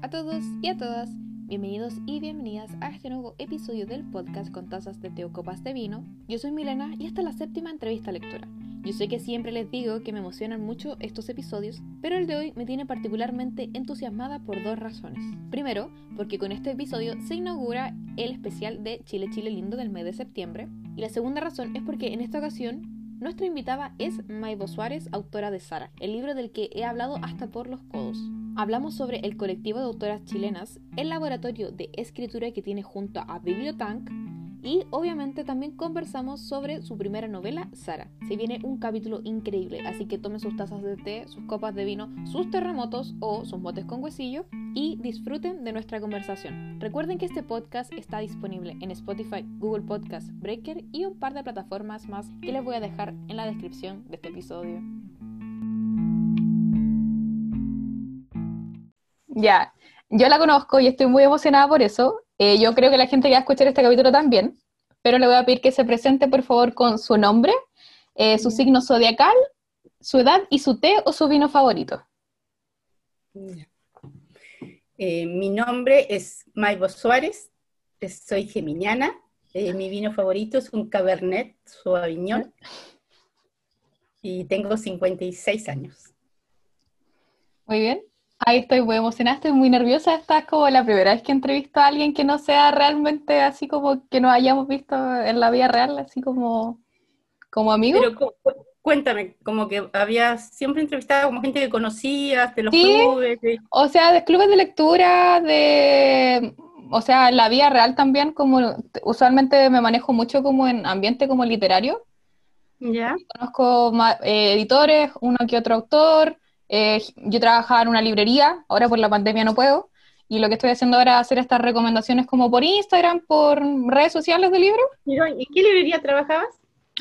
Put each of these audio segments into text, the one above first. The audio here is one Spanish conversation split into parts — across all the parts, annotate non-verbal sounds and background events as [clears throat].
A todos y a todas, bienvenidos y bienvenidas a este nuevo episodio del podcast con tazas de té o copas de vino. Yo soy Milena y esta es la séptima entrevista a lectura. Yo sé que siempre les digo que me emocionan mucho estos episodios, pero el de hoy me tiene particularmente entusiasmada por dos razones. Primero, porque con este episodio se inaugura el especial de Chile Chile Lindo del mes de septiembre. Y la segunda razón es porque en esta ocasión nuestra invitada es Maibo Suárez, autora de Sara, el libro del que he hablado hasta por los codos. Hablamos sobre el colectivo de autoras chilenas, el laboratorio de escritura que tiene junto a Bibliotank y obviamente también conversamos sobre su primera novela, Sara. Se viene un capítulo increíble, así que tomen sus tazas de té, sus copas de vino, sus terremotos o sus botes con huesillo y disfruten de nuestra conversación. Recuerden que este podcast está disponible en Spotify, Google Podcast, Breaker y un par de plataformas más que les voy a dejar en la descripción de este episodio. Ya, yo la conozco y estoy muy emocionada por eso. Eh, yo creo que la gente que va a escuchar este capítulo también, pero le voy a pedir que se presente por favor con su nombre, eh, su signo zodiacal, su edad y su té o su vino favorito. Eh, mi nombre es Maibo Suárez, soy geminiana. mi vino favorito es un Cabernet Sauvignon y tengo 56 años. Muy bien. Ahí estoy muy emocionada, estoy muy nerviosa. Esta es como la primera vez que entrevisto a alguien que no sea realmente así como que nos hayamos visto en la vida real, así como, como amigo. Pero cuéntame, como que habías siempre entrevistado como gente que conocías, de los clubes. O sea, de clubes de lectura, de. O sea, en la vida real también, como usualmente me manejo mucho como en ambiente como literario. Ya. Conozco eh, editores, uno que otro autor eh, yo trabajaba en una librería, ahora por la pandemia no puedo, y lo que estoy haciendo ahora es hacer estas recomendaciones como por Instagram, por redes sociales de libros. ¿Y en qué librería trabajabas?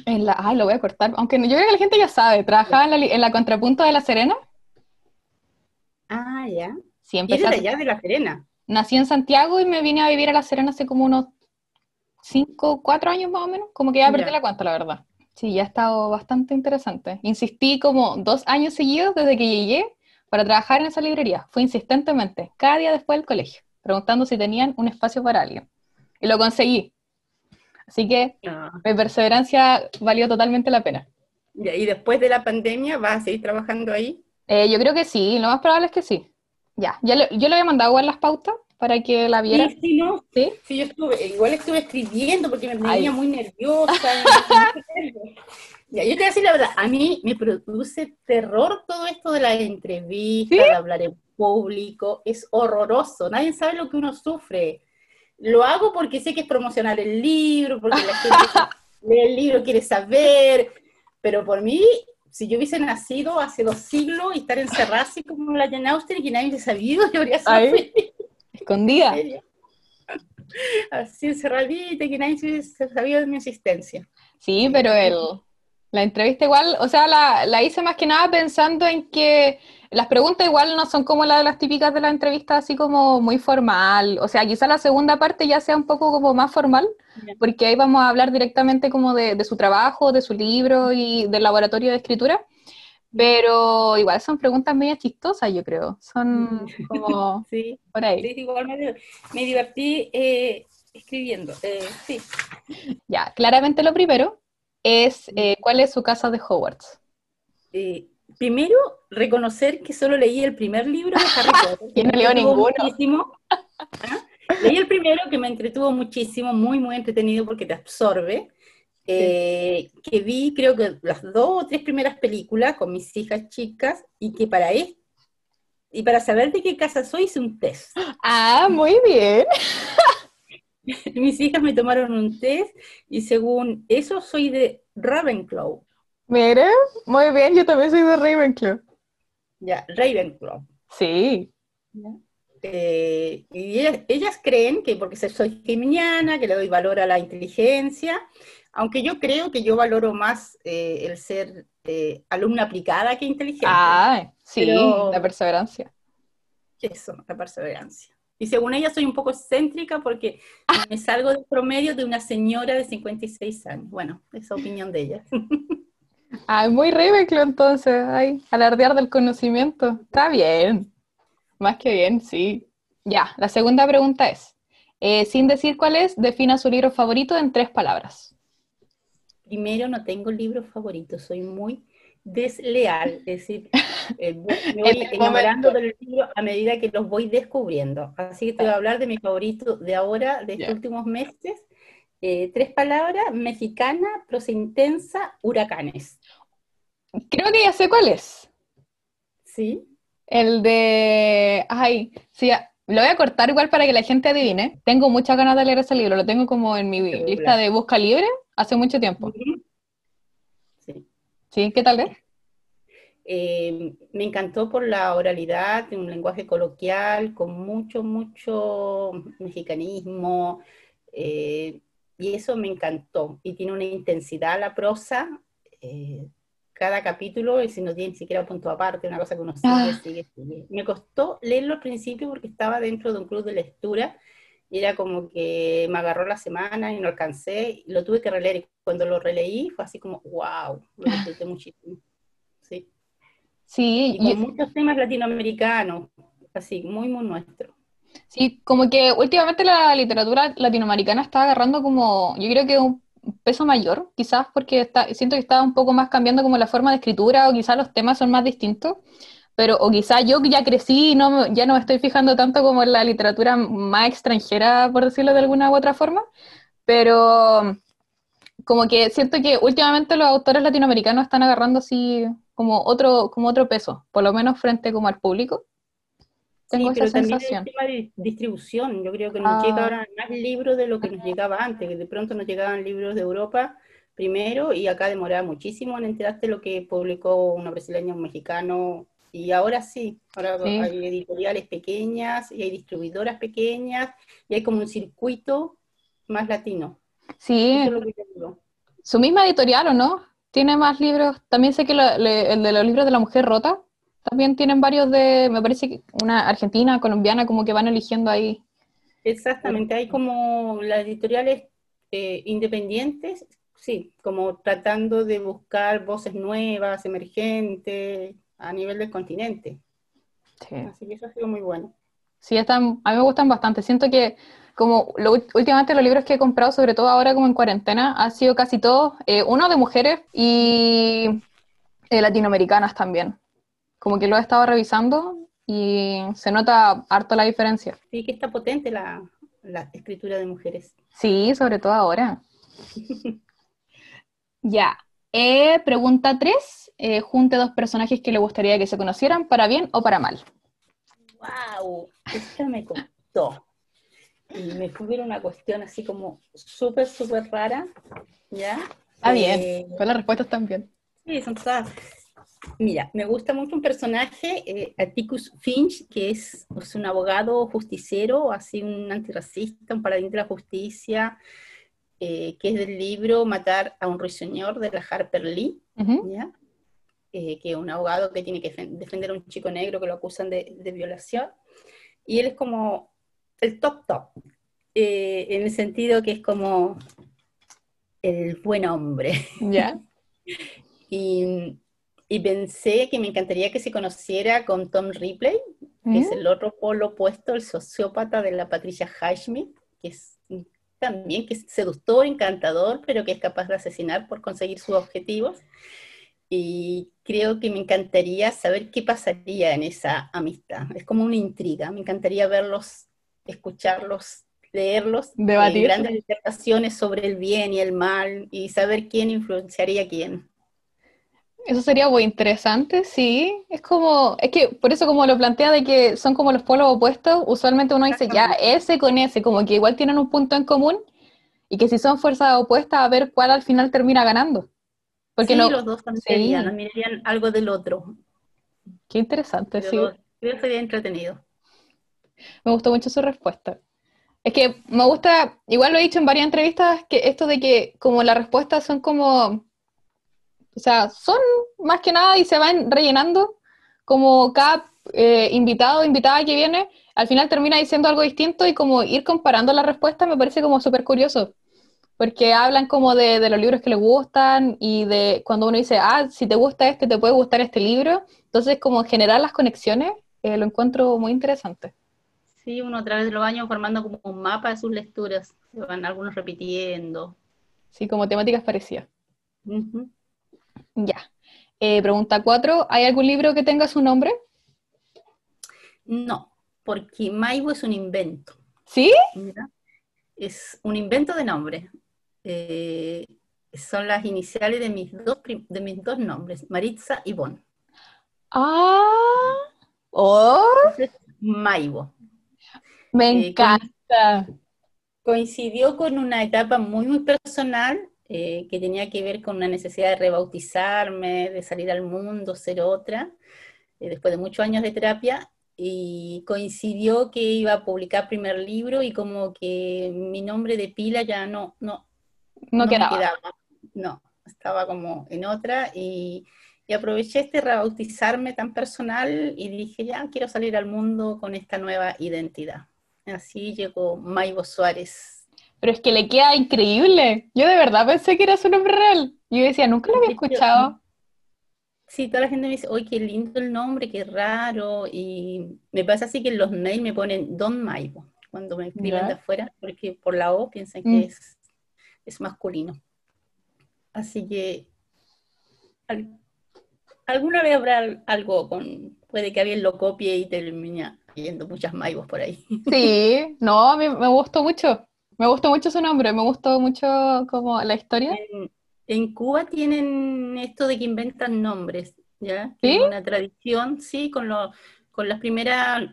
En la, ay, lo voy a cortar, aunque yo creo que la gente ya sabe, trabajaba en la, en la Contrapunto de La Serena. Ah, ya. Sí, empecé ¿Y allá de La Serena? Nací en Santiago y me vine a vivir a La Serena hace como unos 5, 4 años más o menos, como que ya perdí la cuenta, la verdad. Sí, ya ha estado bastante interesante. Insistí como dos años seguidos desde que llegué para trabajar en esa librería. Fue insistentemente, cada día después del colegio, preguntando si tenían un espacio para alguien. Y lo conseguí. Así que ah. mi perseverancia valió totalmente la pena. ¿Y después de la pandemia vas a seguir trabajando ahí? Eh, yo creo que sí, lo más probable es que sí. Ya, ya yo le había mandado igual las pautas para que la viera. Sí, sí, no. Sí, sí yo estuve, igual estuve escribiendo porque me tenía muy nerviosa. [laughs] [laughs] ya, yo te voy a decir la verdad, a mí me produce terror todo esto de la entrevista, de hablar en público, es horroroso, nadie sabe lo que uno sufre. Lo hago porque sé que es promocionar el libro, porque la gente [laughs] lee el libro, quiere saber, pero por mí si yo hubiese nacido hace dos siglos y estar encerrada así como la Jane Austen y que nadie hubiese sabido, yo habría sido escondida. Así encerradita, que nadie sabía de mi existencia. Sí, pero el, la entrevista igual, o sea, la, la, hice más que nada pensando en que las preguntas igual no son como las de las típicas de la entrevista, así como muy formal. O sea, quizá la segunda parte ya sea un poco como más formal, porque ahí vamos a hablar directamente como de, de su trabajo, de su libro y del laboratorio de escritura. Pero igual son preguntas medio chistosas, yo creo. Son [laughs] como sí, por ahí. Sí, igual me, divertí eh, escribiendo. Eh, sí. Ya, claramente lo primero es eh, cuál es su casa de Hogwarts. primero, reconocer que solo leí el primer libro de Harry [laughs] Potter. y no leo ninguno. ¿Ah? Leí el primero que me entretuvo muchísimo, muy, muy entretenido porque te absorbe. Eh, que vi creo que las dos o tres primeras películas con mis hijas chicas y que para esto, y para saber de qué casa soy hice un test. Ah, muy bien. [laughs] mis hijas me tomaron un test y según eso soy de Ravenclaw. Mire, muy bien, yo también soy de Ravenclaw. Ya, Ravenclaw. Sí. Eh, y ellas, ellas, creen que porque soy geminiana, que le doy valor a la inteligencia, aunque yo creo que yo valoro más eh, el ser eh, alumna aplicada que inteligente. Ah, sí, la perseverancia. Eso, la perseverancia. Y según ella soy un poco excéntrica porque me salgo del promedio de una señora de 56 años. Bueno, esa opinión de ella. [laughs] Ah, muy Ravenclaw entonces, ay, alardear del conocimiento. Está bien, más que bien, sí. Ya, la segunda pregunta es, eh, sin decir cuál es, defina su libro favorito en tres palabras. Primero, no tengo libro favorito, soy muy desleal, es decir, [laughs] eh, me voy enamorando del libro a medida que los voy descubriendo. Así que te voy a hablar de mi favorito de ahora, de estos últimos meses. Eh, tres palabras, mexicana, prosa intensa, huracanes. Creo que ya sé cuál es. ¿Sí? El de... Ay, sí, lo voy a cortar igual para que la gente adivine. Tengo muchas ganas de leer ese libro, lo tengo como en mi lista de busca libre hace mucho tiempo. Sí. ¿Sí? ¿Qué tal es? Eh, me encantó por la oralidad, un lenguaje coloquial, con mucho, mucho mexicanismo, eh, y eso me encantó. Y tiene una intensidad la prosa, eh, cada capítulo, y si no tiene ni siquiera punto aparte, una cosa que uno sigue, ah. sigue, sigue. Me costó leerlo al principio porque estaba dentro de un club de lectura, y era como que me agarró la semana y no alcancé, y lo tuve que releer, y cuando lo releí fue así como, wow, lo disfruté muchísimo. Sí. Sí. Y con muchos temas latinoamericanos, así, muy, muy nuestro. Sí, como que últimamente la literatura latinoamericana está agarrando como, yo creo que un peso mayor, quizás porque está, siento que está un poco más cambiando como la forma de escritura o quizás los temas son más distintos, pero o quizás yo ya crecí y no, ya no me estoy fijando tanto como en la literatura más extranjera, por decirlo de alguna u otra forma, pero como que siento que últimamente los autores latinoamericanos están agarrando así como otro, como otro peso, por lo menos frente como al público. Tengo esa sensación. el tema de distribución, yo creo que nos llega ah. ahora más libros de lo que nos llegaba antes, que de pronto nos llegaban libros de Europa primero y acá demoraba muchísimo en enterarte lo que publicó una brasileña, un mexicano, y ahora sí, ahora hay editoriales pequeñas y hay distribuidoras pequeñas y hay como un circuito más latino. Sí, su misma editorial, ¿o no? Tiene más libros, también sé que el de los libros de la mujer rota, también tienen varios de, me parece que una argentina, colombiana, como que van eligiendo ahí. Exactamente, hay como las editoriales eh, independientes, sí, como tratando de buscar voces nuevas, emergentes, a nivel del continente. Sí. Así que eso ha sido muy bueno. Sí, están, a mí me gustan bastante. Siento que como últimamente los libros que he comprado, sobre todo ahora como en cuarentena, han sido casi todos, eh, uno de mujeres y eh, latinoamericanas también. Como que lo he estado revisando y se nota harto la diferencia. Sí, que está potente la, escritura de mujeres. Sí, sobre todo ahora. [laughs] ya. Eh, pregunta 3. Eh, junte dos personajes que le gustaría que se conocieran, para bien o para mal. ¡Wow! Esto me costó. Y me fue una cuestión así como súper, súper rara. ¿Ya? Ah, bien. Eh, Con las respuestas también. Sí, son todas Mira, me gusta mucho un personaje, eh, Atticus Finch, que es, un abogado justiciero, así un antirracista, un paladín de la justicia, eh, que es del libro Matar a un ruiseñor de la Harper Lee, eh, que es un abogado que tiene que defender a un chico negro que lo acusan de, de violación. Y él es como el top top, en el sentido que es como el buen hombre. ¿Ya? [laughs] y y pensé que me encantaría que se conociera con Tom Ripley, que es ¿Mm? el otro polo opuesto, el sociópata de la Patricia Highsmith, que es también que es seductor, encantador, pero que es capaz de asesinar por conseguir sus objetivos. Y creo que me encantaría saber qué pasaría en esa amistad. Es como una intriga. Me encantaría verlos, escucharlos, leerlos, debatir grandes disertaciones sobre el bien y el mal y saber quién influenciaría a quién. Eso sería muy interesante, sí. Es como, es que por eso como lo plantea de que son como los polos opuestos, usualmente uno dice ya ese con ese, como que igual tienen un punto en común y que si son fuerzas opuestas a ver cuál al final termina ganando. Porque sí, los dos también mirarían algo del otro. Qué interesante, sí. creo que sería entretenido. Me gustó mucho su respuesta. Es que me gusta, igual lo he dicho en varias entrevistas, que esto de que como las respuestas son como o sea, son más que nada y se van rellenando como cada eh, invitado o invitada que viene, al final termina diciendo algo distinto y como ir comparando las respuestas me parece como súper curioso, porque hablan como de, los libros que les gustan y de cuando uno dice, ah, si te gusta este, te puede gustar este libro, entonces como generar las conexiones, eh, lo encuentro muy interesante. Sí, uno a través de los años formando como un mapa de sus lecturas, se van algunos repitiendo. Sí, como temáticas parecidas. Ya. Eh, pregunta cuatro, ¿hay algún libro que tenga su nombre? No, porque Maibo es un invento. ¿Sí? Es un invento de nombre. Eh, son las iniciales de mis dos, de mis dos nombres, Maritza y Bon. Ah, oh. Maibo. Me eh, encanta. coincidió con una etapa muy, muy personal eh, que tenía que ver con una necesidad de rebautizarme, de salir al mundo, ser otra, eh, después de muchos años de terapia, y coincidió que iba a publicar primer libro y como que mi nombre de pila ya no, no, no, quedaba. No, estaba como en otra y, y, aproveché este rebautizarme tan personal y dije, ya quiero salir al mundo con esta nueva identidad. Así llegó Maibo Suárez. Pero es que le queda increíble. Yo de verdad pensé que era su nombre real. Yo decía, nunca lo había escuchado. Sí, toda la gente me dice, ¡ay, qué lindo el nombre, qué raro! Y me pasa así que en los mails me ponen Don Maibo, cuando me escriben de afuera, porque por la O piensan que mm. es, es masculino. Así que alguna vez habrá algo con, puede que alguien lo copie y termine viendo muchas Maibos por ahí. Sí, no, a mí me gustó mucho, me gustó mucho su nombre, me gustó mucho como la historia. En, Cuba tienen esto de que inventan nombres, ¿ya? ¿Sí? Una tradición, sí, con, lo, con las primeras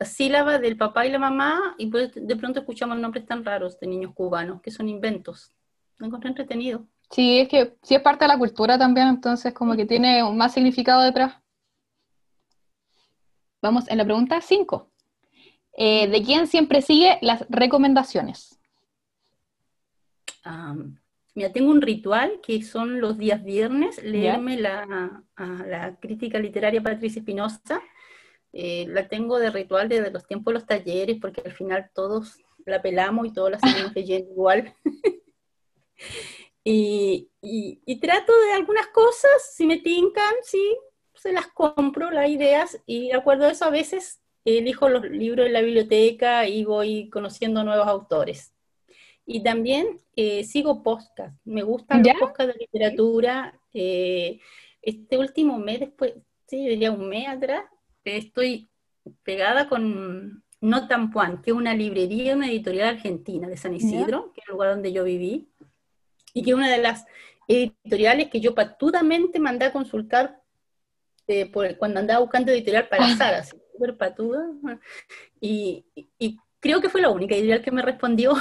sílabas del papá y la mamá, y pues de pronto escuchamos nombres tan raros de niños cubanos, que son inventos. Me encontré entretenido. Sí, es que sí es parte de la cultura también, entonces como que tiene un más significado detrás. Vamos en la pregunta 5. Eh, ¿De quién siempre sigue las recomendaciones? mira, tengo un ritual que son los días viernes, leerme la, la, crítica literaria Patricia Espinosa. Eh, la tengo de ritual desde los tiempos de los talleres, porque al final todos la pelamos y todos la seguimos [laughs] leyendo igual. [laughs] Y, y, trato de algunas cosas, si me tincan, sí, se las compro, las ideas, y de acuerdo a eso a veces elijo los libros de la biblioteca y voy conociendo nuevos autores. Y también eh, sigo podcast, me gustan los podcasts de literatura. Eh, este último mes, después, sí, diría un mes atrás, estoy pegada con No Tampuan, que es una librería, una editorial argentina de San Isidro, que es el lugar donde yo viví y que una de las editoriales que yo patudamente mandé a consultar eh, cuando andaba buscando editorial para ah. Súper patuda, y, creo que fue la única editorial que me respondió.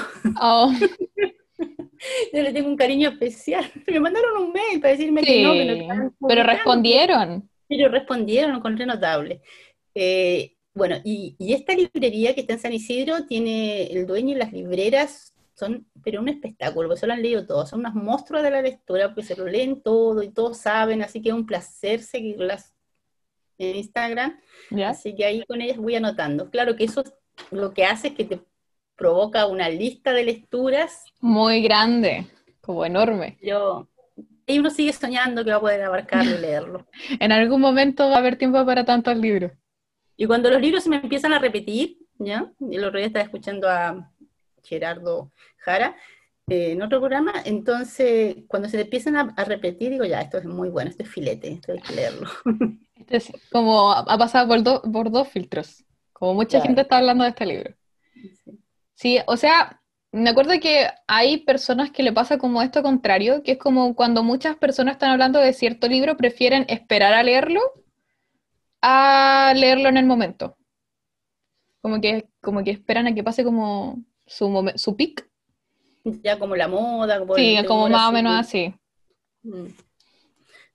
Oh. [laughs] yo le tengo un cariño especial. Me mandaron un mail para decirme que no, que no Pero respondieron. Pero respondieron, encontré notable. Eh, bueno, y, y, esta librería que está en San Isidro tiene el dueño y las libreras son, pero un espectáculo, porque se lo han leído todos, son unas monstruos de la lectura, porque se lo leen todo y todos saben, así que es un placer seguirlas en Instagram, así que ahí con ellas voy anotando. Claro que eso lo que hace es que te provoca una lista de lecturas. Muy grande, como enorme. Yo, y uno sigue soñando que va a poder abarcarlo y leerlo. [laughs] en algún momento va a haber tiempo para tantos libros. Y cuando los libros se me empiezan a repetir, ¿ya? El otro día estaba escuchando a Gerardo Jara, eh, en otro programa, entonces cuando se empiezan a, repetir, digo, ya, esto es muy bueno, esto es filete, esto hay que leerlo. [laughs] Este es como ha pasado por, por dos filtros, como mucha gente está hablando de este libro. Sí. o sea, me acuerdo que hay personas que le pasa como esto contrario, que es como cuando muchas personas están hablando de cierto libro, prefieren esperar a leerlo a leerlo en el momento. Como que, como que esperan a que pase como su, su pic. Ya como la moda. Como sí, como más o menos así. Mm.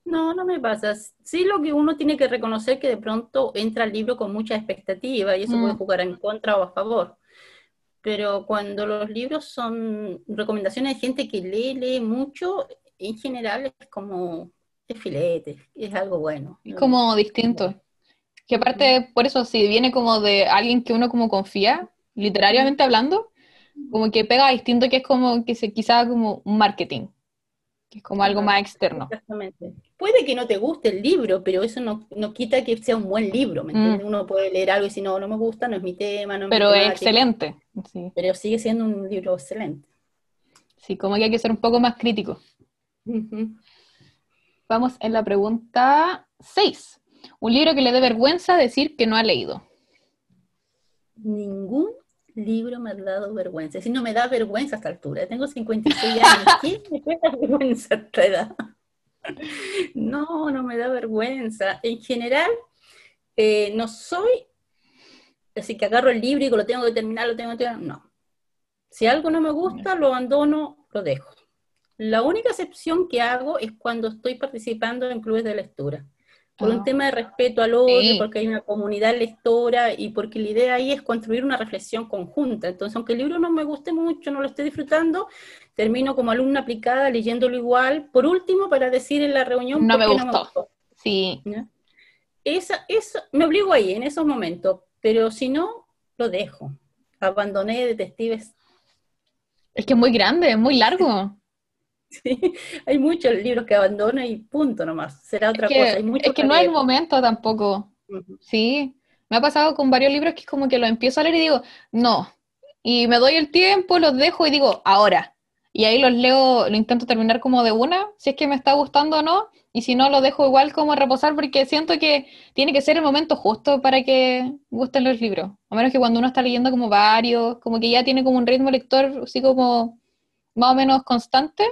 No, no me pasa. Sí lo que uno tiene que reconocer que de pronto entra al libro con mucha expectativa y eso puede mm. jugar en contra o a favor. Pero cuando los libros son recomendaciones de gente que lee, lee mucho, en general es como es filete, es algo bueno. Es como distinto. Que aparte, por eso, si viene como de alguien que uno como confía, literariamente hablando, como que pega distinto que es como que se quizá como un marketing. Que es como algo más externo. Exactamente. Puede que no te guste el libro, pero eso no, quita que sea un buen libro, ¿me entiendes? Mm. Uno puede leer algo y si no, no me gusta, no es mi tema, no Pero es excelente. Pero sigue siendo un libro excelente. Sí, como que hay que ser un poco más crítico. Vamos en la pregunta 6. Un libro que le dé vergüenza decir que no ha leído. Ningún libro me ha dado vergüenza. Si no me da vergüenza a esta altura. Tengo 56 años. [laughs] ¿Quién me da vergüenza a esta edad? No, no me da vergüenza. En general, eh, no soy así que agarro el libro y lo tengo que terminar, lo tengo que terminar. No. Si algo no me gusta, lo abandono, lo dejo. La única excepción que hago es cuando estoy participando en clubes de lectura. Por un tema de respeto al otro, porque hay una comunidad lectora y porque la idea ahí es construir una reflexión conjunta. Entonces, aunque el libro no me guste mucho, no lo esté disfrutando, termino como alumna aplicada leyéndolo igual. Por último, para decir en la reunión, no, me gustó. no me gustó. Sí. Esa, eso, me obligo ahí, en esos momentos, pero si no, lo dejo. Abandoné detectives. Es que es muy grande, es muy largo. [laughs] [laughs] Sí, hay muchos libros que abandono y punto nomás, será otra cosa. es que no hay momento tampoco. Sí, me ha pasado con varios libros que es como que los empiezo a leer y digo, no. Y me doy el tiempo, los dejo y digo, ahora. Y ahí los leo, lo intento terminar como de una, si es que me está gustando o no. Y si no, lo dejo igual como reposar porque siento que tiene que ser el momento justo para que gusten los libros. A menos que cuando uno está leyendo como varios, como que ya tiene como un ritmo lector así como más o menos constante,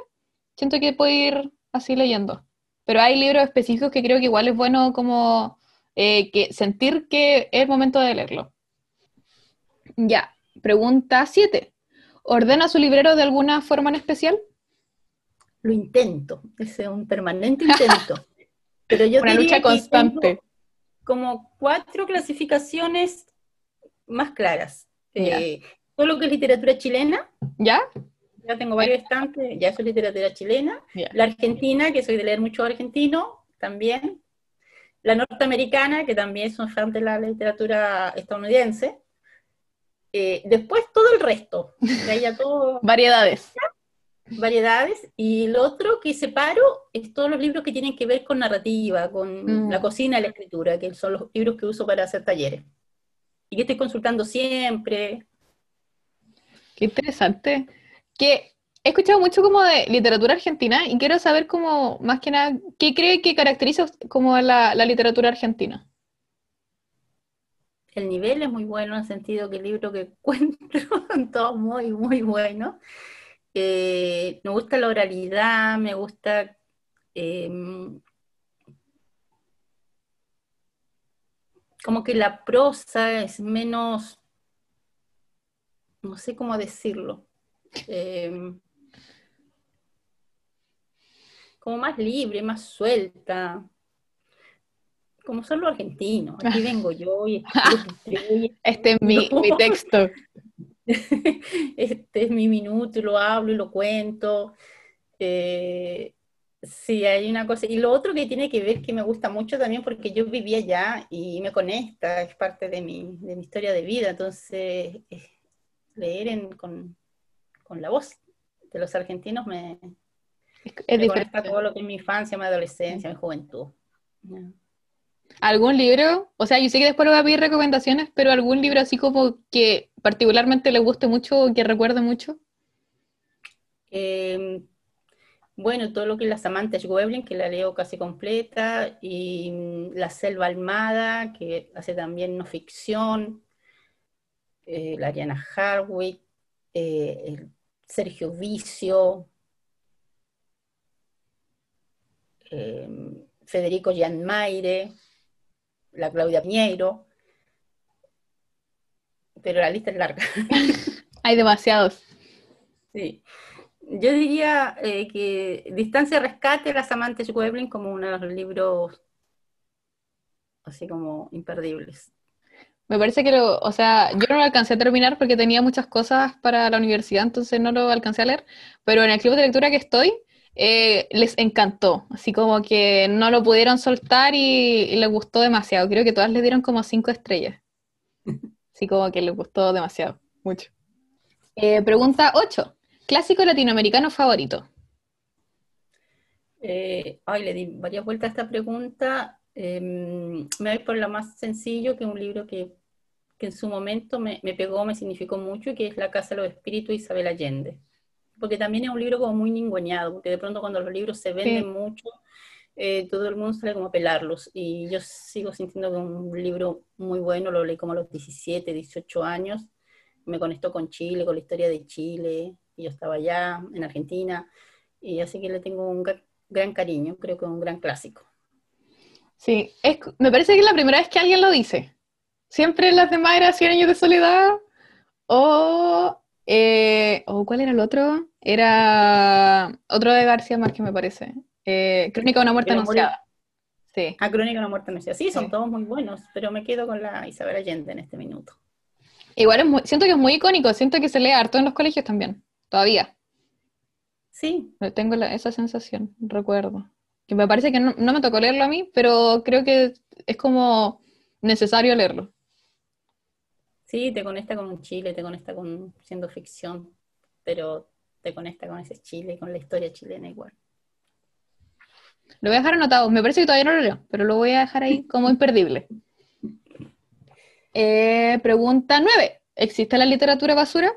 siento que puedo ir así leyendo. Pero hay libros específicos que creo que igual es bueno como eh, que sentir que es el momento de leerlo. Ya, pregunta 7. ¿Ordena su librero de alguna forma en especial? Lo intento, es un permanente intento. [laughs] Pero yo Una lucha constante. Como cuatro clasificaciones más claras. Eh, todo lo que es literatura chilena. ¿Ya? Ya tengo varios estantes, ya soy literatura chilena. La argentina, que soy de leer mucho argentino, también. La norteamericana, que también son fan de la literatura estadounidense. Eh, después todo el resto. todo... [laughs] Variedades. Variedades. Y lo otro que separo es todos los libros que tienen que ver con narrativa, con mm. la cocina la escritura, que son los libros que uso para hacer talleres. Y que estoy consultando siempre. Qué interesante que he escuchado mucho como de literatura argentina y quiero saber como, más que nada, ¿qué cree que caracteriza como la, literatura argentina? El nivel es muy bueno en el sentido que el libro que [laughs] encuentro [laughs] son todos muy, muy buenos. Eh, me gusta la oralidad, me gusta em, como que la prosa es menos, no sé cómo decirlo, Em, como más libre, más suelta, como son los argentinos. Aquí vengo yo y [laughs] este es mi, texto. [laughs] este es mi minuto y lo hablo y lo cuento. Eh, sí, hay una cosa. Y lo otro que tiene que ver que me gusta mucho también porque yo vivía allá y me conecta, es parte de mi, de mi historia de vida. Entonces, leer en, con, con la voz de los argentinos me, es me todo lo que es mi infancia, mi adolescencia, mi juventud. ¿Algún libro? O sea, yo sé que después le voy a pedir recomendaciones, pero algún libro así como que particularmente le guste mucho o que recuerde mucho. Em, bueno, todo lo que es la Samantha Schweblin, que la leo casi completa, y mm, La Selva Almada, que hace también no ficción, eh, la Ariana Harwick, eh, el Sergio Vicio, em, Federico Gianmaire, la Claudia Piñeiro, pero la lista es larga. [laughs] Hay demasiados. Sí. Yo diría eh, que Distancia Rescate, Las Amantes Weblin, como uno de los libros así como imperdibles. Me parece que lo, o sea, yo no lo alcancé a terminar porque tenía muchas cosas para la universidad, entonces no lo alcancé a leer, pero en el club de lectura que estoy, eh, les encantó, así como que no lo pudieron soltar y, les gustó demasiado. Creo que todas le dieron como cinco estrellas. [laughs] Así como que les gustó demasiado, mucho. [laughs] Eh, pregunta 8. ¿Clásico latinoamericano favorito? Eh, ay, le di varias vueltas a esta pregunta. Em, me voy por lo más sencillo, que es un libro que, en su momento me, pegó, me significó mucho, que es La Casa de los Espíritus Isabel Allende. Porque también es un libro como muy ninguneado, porque de pronto cuando los libros se venden mucho, eh, todo el mundo sale como a pelarlos. Y yo sigo sintiendo que es un libro muy bueno, lo leí como a los 17, 18 años. Me conectó con Chile, con la historia de Chile. Y yo estaba allá, en Argentina. Y así que le tengo un gran cariño, creo que es un gran clásico. Sí, es, me parece que es la primera vez que alguien lo dice. Siempre las demás era 100 años de soledad o... Eh, ¿O cuál era el otro? Era otro de García Márquez, me parece. Eh, Crónica de una muerte anunciada. Sí. Ah, Crónica de una muerte anunciada. Sí, son todos muy buenos, pero me quedo con la Isabel Allende en este minuto. Igual es muy, siento que es muy icónico, siento que se lee harto en los colegios también, todavía. Sí. Tengo esa sensación, recuerdo. Que me parece que no, me tocó leerlo a mí, pero creo que es como necesario leerlo. Sí, te conecta con Chile, te conecta con siendo ficción, pero te conecta con ese Chile con la historia chilena igual. Lo voy a dejar anotado, me parece que todavía no lo leo, pero lo voy a dejar ahí como imperdible. [laughs] Eh, pregunta 9. ¿Existe la literatura basura?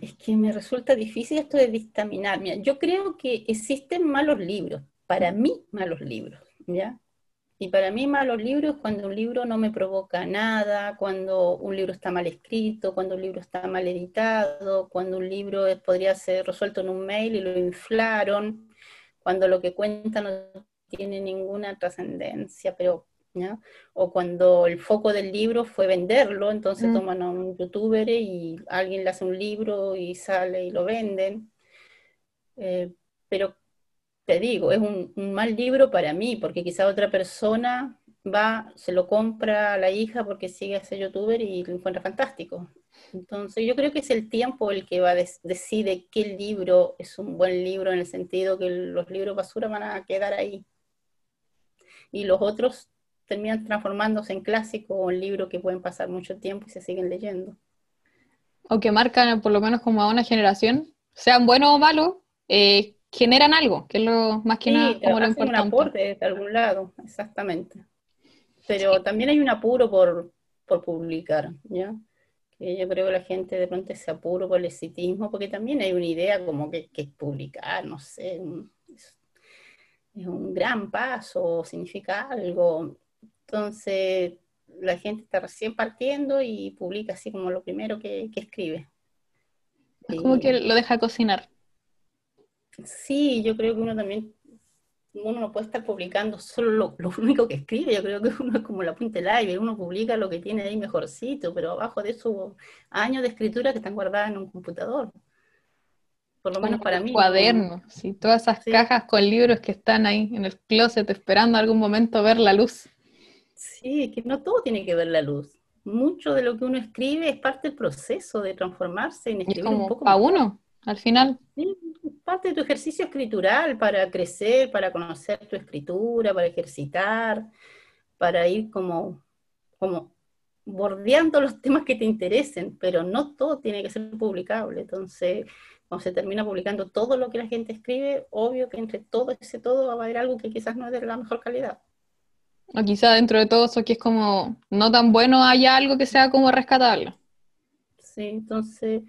Es que me resulta difícil esto de dictaminar. yo creo que existen malos libros, para mí malos libros, ¿ya? Y para mí malos libros es cuando un libro no me provoca nada, cuando un libro está mal escrito, cuando un libro está mal editado, cuando un libro podría ser resuelto en un mail y lo inflaron, cuando lo que cuenta no tiene ninguna trascendencia, pero o cuando el foco del libro fue venderlo, entonces mm. toman a un youtuber y alguien le hace un libro y sale y lo venden. Eh, pero te digo, es un, mal libro para mí, porque quizá otra persona va, se lo compra a la hija porque sigue a ese youtuber y lo encuentra fantástico. Entonces yo creo que es el tiempo el que va a decide qué libro es un buen libro en el sentido que los libros basura van a quedar ahí. Y los otros terminan transformándose en clásico o en libro que pueden pasar mucho tiempo y se siguen leyendo. O que marcan por lo menos como a una generación, sean buenos o malos, eh, generan algo, que es lo más que nada como lo importante. un aporte de algún lado, exactamente. Pero también hay un apuro por, publicar, ¿ya? Que yo creo que la gente de pronto se apuro por el exitismo, porque también hay una idea como que, que publicar, no sé, es un gran paso, significa algo. Entonces, la gente está recién partiendo y publica así como lo primero que, escribe. Es como que lo deja cocinar. Sí, yo creo que uno también, uno no puede estar publicando solo lo, único que escribe, yo creo que [laughs] uno es como la punta live, uno publica lo que tiene ahí mejorcito, pero abajo de eso años de escritura que están guardadas en un computador. Por lo menos para mí. Cuadernos, sí, todas esas cajas con libros que están ahí en el closet esperando algún momento ver la luz. Sí, que no todo tiene que ver la luz. Mucho de lo que uno escribe es parte del proceso de transformarse en escribir un poco. A uno, al final. Sí, parte de tu ejercicio escritural para crecer, para conocer tu escritura, para ejercitar, para ir como, como bordeando los temas que te interesen, pero no todo tiene que ser publicable. Entonces, cuando se termina publicando todo lo que la gente escribe, obvio que entre todo ese todo va a haber algo que quizás no es de la mejor calidad. O quizá dentro de todo eso que es como no tan bueno haya algo que sea como rescatarlo. Sí, entonces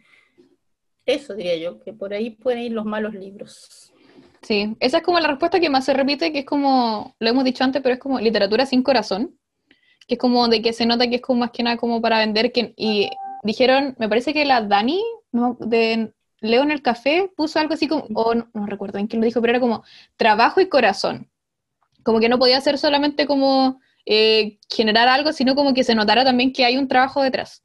eso diría yo, que por ahí pueden ir los malos libros. Sí, esa es como la respuesta que más se repite, que es como, lo hemos dicho antes, pero es como literatura sin corazón, que es como de que se nota que es como más que nada como para vender, que, y dijeron, me parece que la Dani de Leo en el café puso algo así como, o no, no recuerdo en quién lo dijo, pero era como trabajo y corazón como que no podía ser solamente como eh, generar algo, sino como que se notara también que hay un trabajo detrás.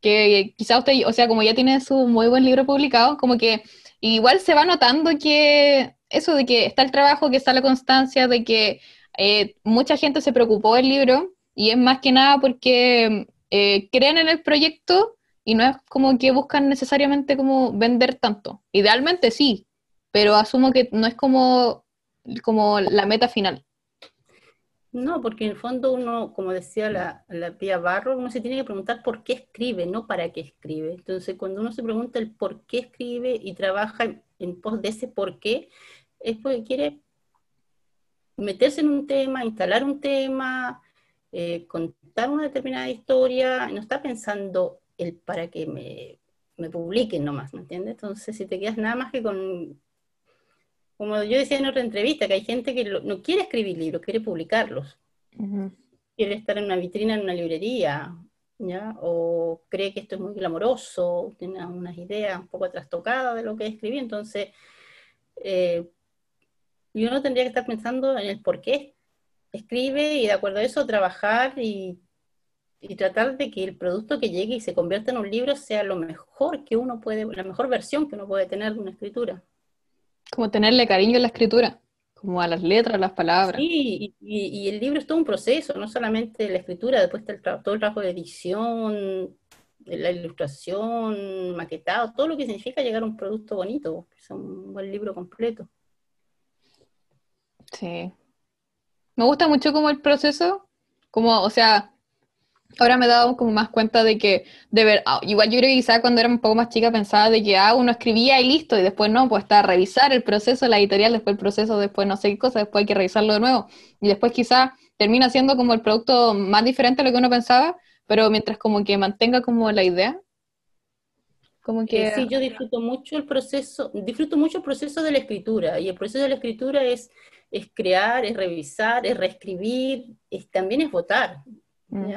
Que quizá usted, o sea, como ya tiene su muy buen libro publicado, como que igual se va notando que eso de que está el trabajo, que está la constancia, de que eh, mucha gente se preocupó del libro y es más que nada porque eh, creen en el proyecto y no es como que buscan necesariamente como vender tanto. Idealmente sí, pero asumo que no es como como la meta final. No, porque en el fondo uno, como decía la, la Pía Barro, uno se tiene que preguntar por qué escribe, no para qué escribe. Entonces, cuando uno se pregunta el por qué escribe y trabaja en pos de ese por qué, es porque quiere meterse en un tema, instalar un tema, eh, contar una determinada historia, no está pensando el para que me, me publiquen nomás, ¿me entiendes? Entonces, si te quedas nada más que con, como yo decía en otra entrevista, que hay gente que no quiere escribir libros, quiere publicarlos. Quiere estar en una vitrina en una librería, ¿ya? O cree que esto es muy glamoroso, tiene unas ideas un poco trastocadas de lo que escribí, entonces... Eh, y uno tendría que estar pensando en el por qué escribe y de acuerdo a eso trabajar y, tratar de que el producto que llegue y se convierta en un libro sea lo mejor que uno puede, la mejor versión que uno puede tener de una escritura. Como tenerle cariño a la escritura, como a las letras, a las palabras. Sí, y, el libro es todo un proceso, no solamente la escritura, después está el todo el trabajo de edición, la ilustración, maquetado, todo lo que significa llegar a un producto bonito, es un buen libro completo. Sí. Me gusta mucho como el proceso, como, o sea, ahora me he dado como más cuenta de que, de ver, ah, igual yo creo que quizás cuando era un poco más chica pensaba de que, ah, uno escribía y listo, y después no, pues está revisar el proceso, la editorial, después el proceso, después no sé qué cosa, después hay que revisarlo de nuevo, y después quizás termina siendo como el producto más diferente a lo que uno pensaba, pero mientras como que mantenga como la idea, como que... Eh, sí, yo disfruto mucho el proceso, disfruto mucho el proceso de la escritura, y el proceso de la escritura es es crear, es revisar, es reescribir, también es votar, mm.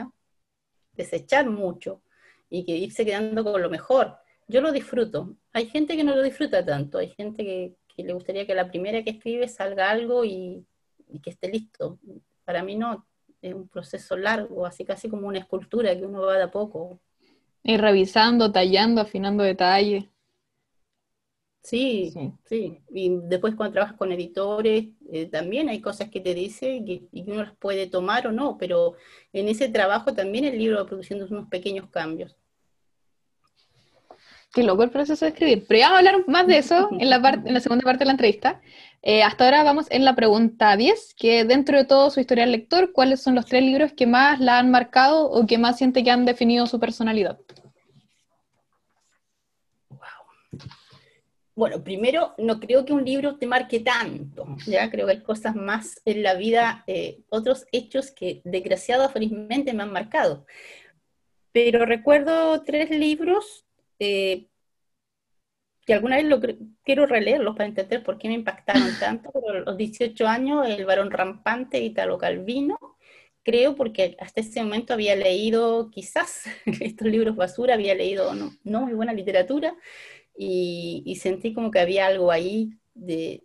Desechar mucho y que irse quedando con lo mejor. Yo lo disfruto. Hay gente que no lo disfruta tanto, hay gente que, le gustaría que la primera que escribe salga algo y, que esté listo. Para mí no, es un proceso largo, así casi como una escultura que uno va de a poco. Y revisando, tallando, afinando detalles. Sí, sí, Y después cuando trabajas con editores, eh, también hay cosas que te dicen y que uno las puede tomar o no, pero en ese trabajo también el libro va produciendo unos pequeños cambios. Qué loco el proceso de escribir. Pero ya vamos a hablar más de eso en la, en la segunda parte de la entrevista. Eh, hasta ahora vamos en la pregunta 10, que dentro de todo su historial lector, ¿cuáles son los tres libros que más la han marcado o que más siente que han definido su personalidad? Bueno, primero, no creo que un libro te marque tanto, ya creo que hay cosas más en la vida, eh, otros hechos que desgraciado felizmente me han marcado. Pero recuerdo tres libros eh, que alguna vez lo quiero releerlos para entender por qué me impactaron tanto, pero a los 18 años, El varón rampante, Italo Calvino, creo porque hasta ese momento había leído quizás [laughs] estos libros basura, había leído no, no muy buena literatura, y, sentí como que había algo ahí de,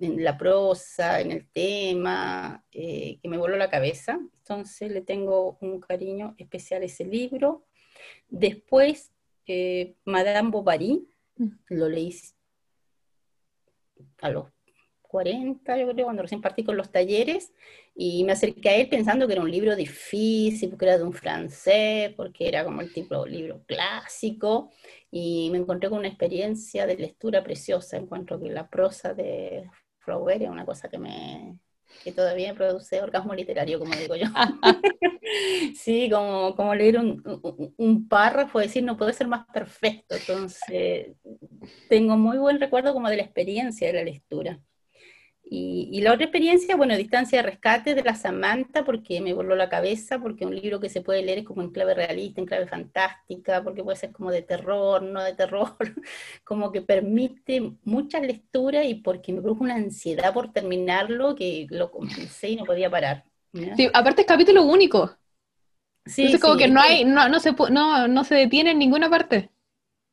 en la prosa, en el tema, eh, que me voló la cabeza. Entonces le tengo un cariño especial a ese libro. Después, eh, Madame Bovary, mm. lo leí a los 40, yo creo, cuando recién partí con los talleres, y me acerqué a él pensando que era un libro difícil, porque era de un francés, porque era como el tipo de libro clásico, y me encontré con una experiencia de lectura preciosa. Encuentro que la prosa de Flaubert es una cosa que me que todavía me produce orgasmo literario, como digo yo. [laughs] sí, como, como leer un, un, un, párrafo, decir, no puede ser más perfecto. Entonces, tengo muy buen recuerdo como de la experiencia de la lectura. Y, la otra experiencia, bueno, Distancia de Rescate de la Samantha, porque me voló la cabeza, porque un libro que se puede leer es como en clave realista, en clave fantástica, porque puede ser como de terror, no de terror, [laughs] como que permite muchas lecturas y porque me produjo una ansiedad por terminarlo que lo comencé y no podía parar. Sí, aparte es capítulo único. Sí, Entonces como que no hay, no, no, se, no, no se detiene en ninguna parte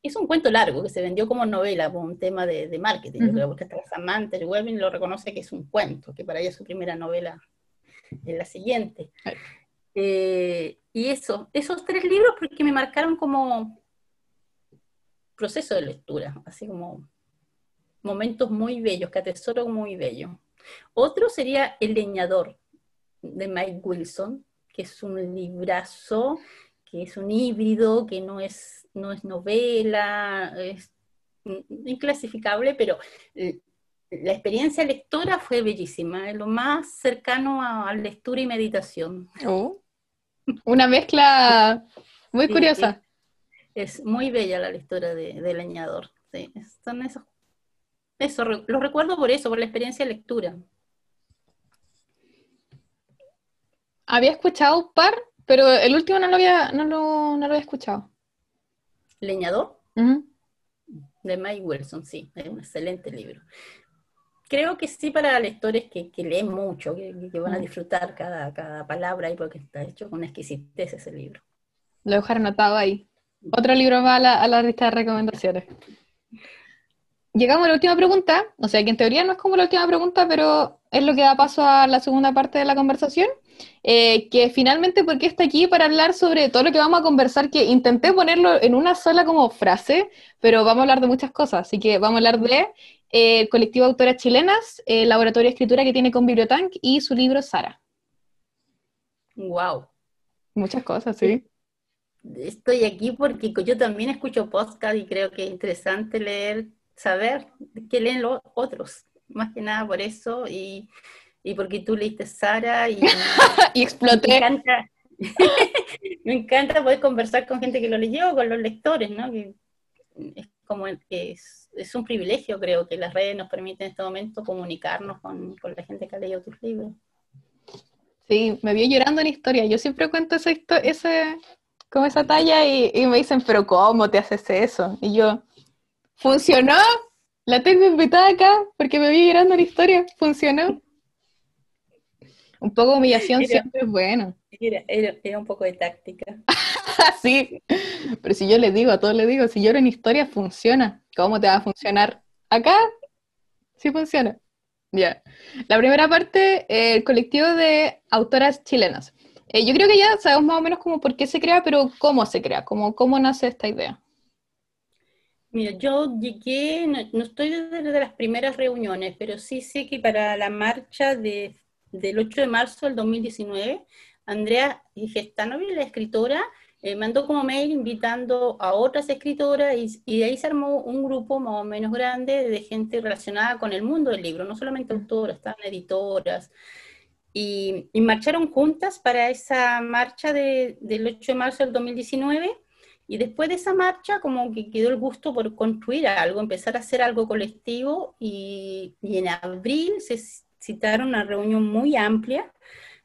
es un cuento largo que se vendió como novela por un tema de, marketing, yo creo, porque hasta Samantha Webin lo reconoce que es un cuento, que para ella su primera novela es la siguiente. Eh, y eso, esos tres libros porque me marcaron como proceso de lectura, así como momentos muy bellos, que atesoro muy bello. Otro sería El leñador, de Mike Wilson, que es un librazo, que es un híbrido, que no es no es novela, es inclasificable, pero la experiencia lectora fue bellísima, es lo más cercano a, lectura y meditación. Oh. Una mezcla muy curiosa. Es, muy bella la lectura de, de Leñador. son esos eso, lo recuerdo por eso, por la experiencia de lectura. Había escuchado un par, pero el último no lo había, no lo, no lo había escuchado. ¿Leñador? De Mike Wilson, sí, es un excelente libro. Creo que sí para lectores que, que leen mucho, que, van a disfrutar cada, cada palabra ahí porque está hecho con exquisitez ese libro. Lo dejar anotado ahí. Otro libro más a la, a la lista de recomendaciones. Llegamos a la última pregunta, o sea que en teoría no es como la última pregunta, pero es lo que da paso a la segunda parte de la conversación, eh, que finalmente, ¿por qué está aquí para hablar sobre todo lo que vamos a conversar? Que intenté ponerlo en una sola como frase, pero vamos a hablar de muchas cosas, así que vamos a hablar de eh, el colectivo de autoras chilenas, el laboratorio de escritura que tiene con Bibliotank y su libro Sara. Wow. Muchas cosas, sí. Estoy aquí porque yo también escucho podcast y creo que es interesante leer, saber qué leen los otros, más que nada por eso y y porque tú leíste Sara y, [laughs] y exploté. Me encanta, [laughs] me encanta poder conversar con gente que lo leyó, con los lectores, ¿no? Que es como que es, es, un privilegio, creo, que las redes nos permiten en este momento comunicarnos con, con la gente que ha leído tus libros. Sí, me vi llorando en historia. Yo siempre cuento ese, ese como esa talla y, y, me dicen, pero ¿cómo te haces eso? Y yo, ¿funcionó? La tengo invitada acá porque me vi llorando en historia. ¿Funcionó? Un poco de humillación siempre es bueno. Era, un poco de táctica. [laughs] sí, pero si yo le digo, a todos les digo, si lloro en historia, funciona. ¿Cómo te va a funcionar? Acá, sí funciona. Ya. La primera parte, el colectivo de autoras chilenas. Eh, yo creo que ya sabemos más o menos cómo por qué se crea, pero cómo se crea, cómo, cómo nace esta idea. Mira, yo llegué, no, estoy desde las primeras reuniones, pero sí sé que para la marcha de del 8 de marzo del 2019, Andrea Gestanovi, la escritora, eh, mandó como mail invitando a otras escritoras y, de ahí se armó un grupo más o menos grande de gente relacionada con el mundo del libro, no solamente autoras, estaban editoras, y, marcharon juntas para esa marcha del 8 de marzo del 2019. Y después de esa marcha, como que quedó el gusto por construir algo, empezar a hacer algo colectivo. Y, y en abril se, citaron una reunión muy amplia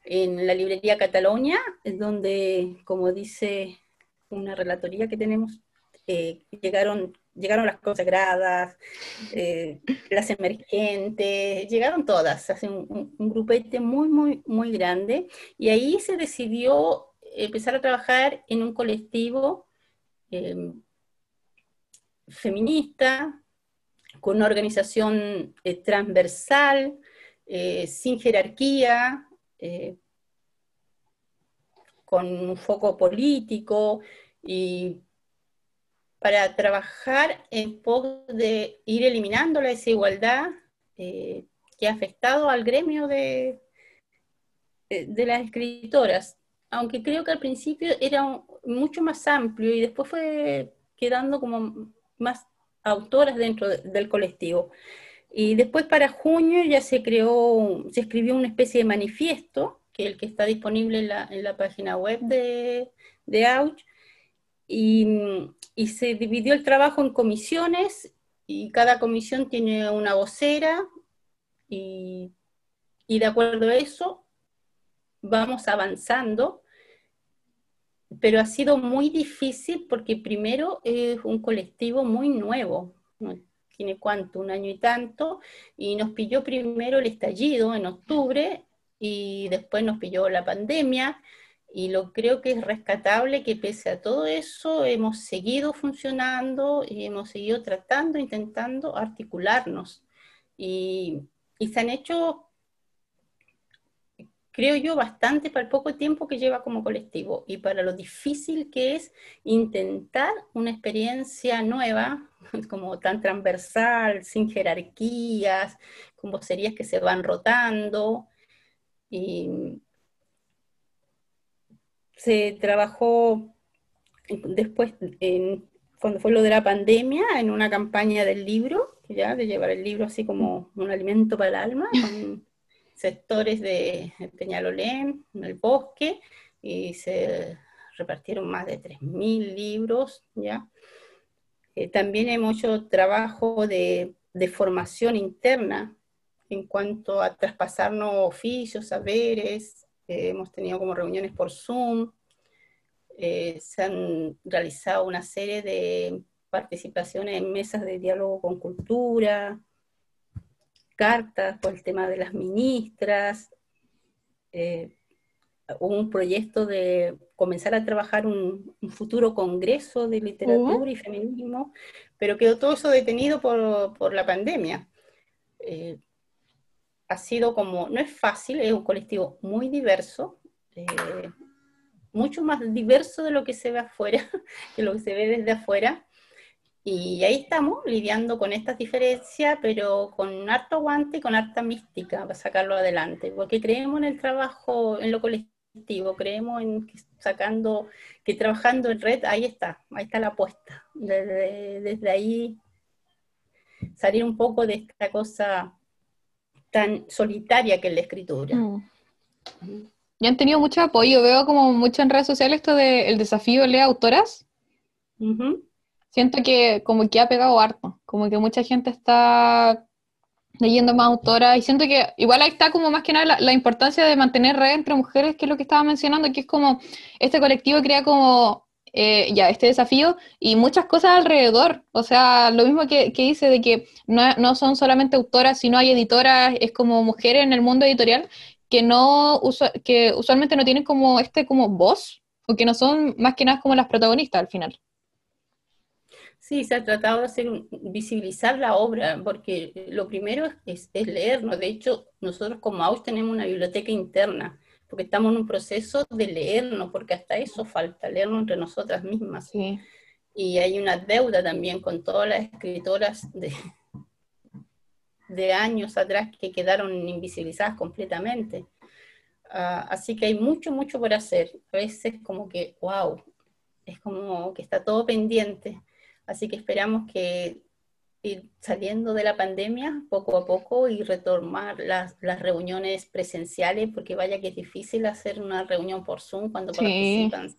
en la librería Catalonia, donde, como dice una relatoría que tenemos, eh, llegaron, llegaron las consagradas, eh, las emergentes, llegaron todas, hace un, grupete muy, muy, muy grande, y ahí se decidió empezar a trabajar en un colectivo em, feminista, con una organización eh, transversal, eh, sin jerarquía, eh, con un foco político y para trabajar en pos de ir eliminando la desigualdad eh, que ha afectado al gremio de, de las escritoras, aunque creo que al principio era mucho más amplio y después fue quedando como más autoras dentro del colectivo. Y después para junio ya se creó, se escribió una especie de manifiesto, que es el que está disponible en la, página web de, de y, se dividió el trabajo en comisiones, y cada comisión tiene una vocera, y de acuerdo a eso vamos avanzando, pero ha sido muy difícil porque primero es un colectivo muy nuevo, tiene cuánto, un año y tanto, y nos pilló primero el estallido en octubre y después nos pilló la pandemia, y lo creo que es rescatable que pese a todo eso hemos seguido funcionando y hemos seguido tratando, intentando articularnos. Y, y se han hecho creo yo, bastante para el poco tiempo que lleva como colectivo y para lo difícil que es intentar una experiencia nueva, [laughs] como tan transversal, sin jerarquías, con vocerías que se van rotando. Y se trabajó después, cuando fue lo de la pandemia, en una campaña del libro, ya de llevar el libro así como un alimento para el alma, [laughs] sectores de Peñalolén, en el bosque, y se repartieron más de 3.000 libros, ¿ya? Eh, también hemos hecho trabajo de formación interna en cuanto a traspasarnos oficios, saberes. Eh, hemos tenido como reuniones por Zoom. Eh, se han realizado una serie de participaciones en mesas de diálogo con cultura, cartas por el tema de las ministras, un proyecto de comenzar a trabajar un, futuro congreso de literatura y feminismo, pero quedó todo eso detenido por, la pandemia. Eh, ha sido como, no es fácil, es un colectivo muy diverso, eh, mucho más diverso de lo que se ve afuera, [laughs] que lo que se ve desde afuera, y ahí estamos lidiando con estas diferencias, pero con harto aguante y con harta mística para sacarlo adelante, porque creemos en el trabajo, en lo colectivo, creemos en que sacando, que trabajando en red, ahí está, ahí está la apuesta. Desde, ahí salir un poco de esta cosa tan solitaria que es la escritura. Mm. Y han tenido mucho apoyo, veo como mucho en redes sociales esto del desafío Lea Autoras siento que como que ha pegado harto, como que mucha gente está leyendo más autoras y siento que igual ahí está como más que nada la, importancia de mantener red entre mujeres, que es lo que estaba mencionando, que es como este colectivo crea como eh, ya este desafío y muchas cosas alrededor, o sea, lo mismo que, que dice de que no, no, son solamente autoras, sino hay editoras, es como mujeres en el mundo editorial que no que usualmente no tienen como este como voz o que no son más que nada como las protagonistas al final. Sí, se ha tratado de hacer visibilizar la obra, porque lo primero es, es, leernos. De hecho, nosotros como AUS tenemos una biblioteca interna, porque estamos en un proceso de leernos, porque hasta eso falta, leernos entre nosotras mismas. Y hay una deuda también con todas las escritoras de, de años atrás que quedaron invisibilizadas completamente. Ah, así que hay mucho, mucho por hacer. A veces como que, wow, es como que está todo pendiente Así que esperamos que ir saliendo de la pandemia poco a poco y retomar las, reuniones presenciales, porque vaya que es difícil hacer una reunión por Zoom cuando participan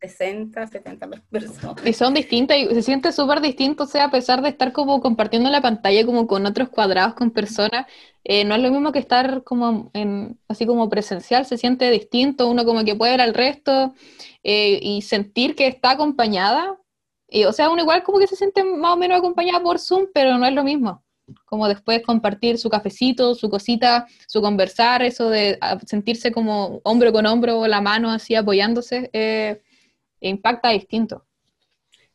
60, 70 personas. Y son distintas y se siente súper distinto, o sea, a pesar de estar como compartiendo la pantalla como con otros cuadrados, con personas, eh, no es lo mismo que estar como en, así como presencial, se siente distinto, uno como que puede ver al resto eh, y sentir que está acompañada o sea, uno igual como que se siente más o menos acompañada por Zoom, pero no es lo mismo. Como después compartir su cafecito, su cosita, su conversar, eso de sentirse como hombro con hombro, la mano así apoyándose, eh, impacta distinto.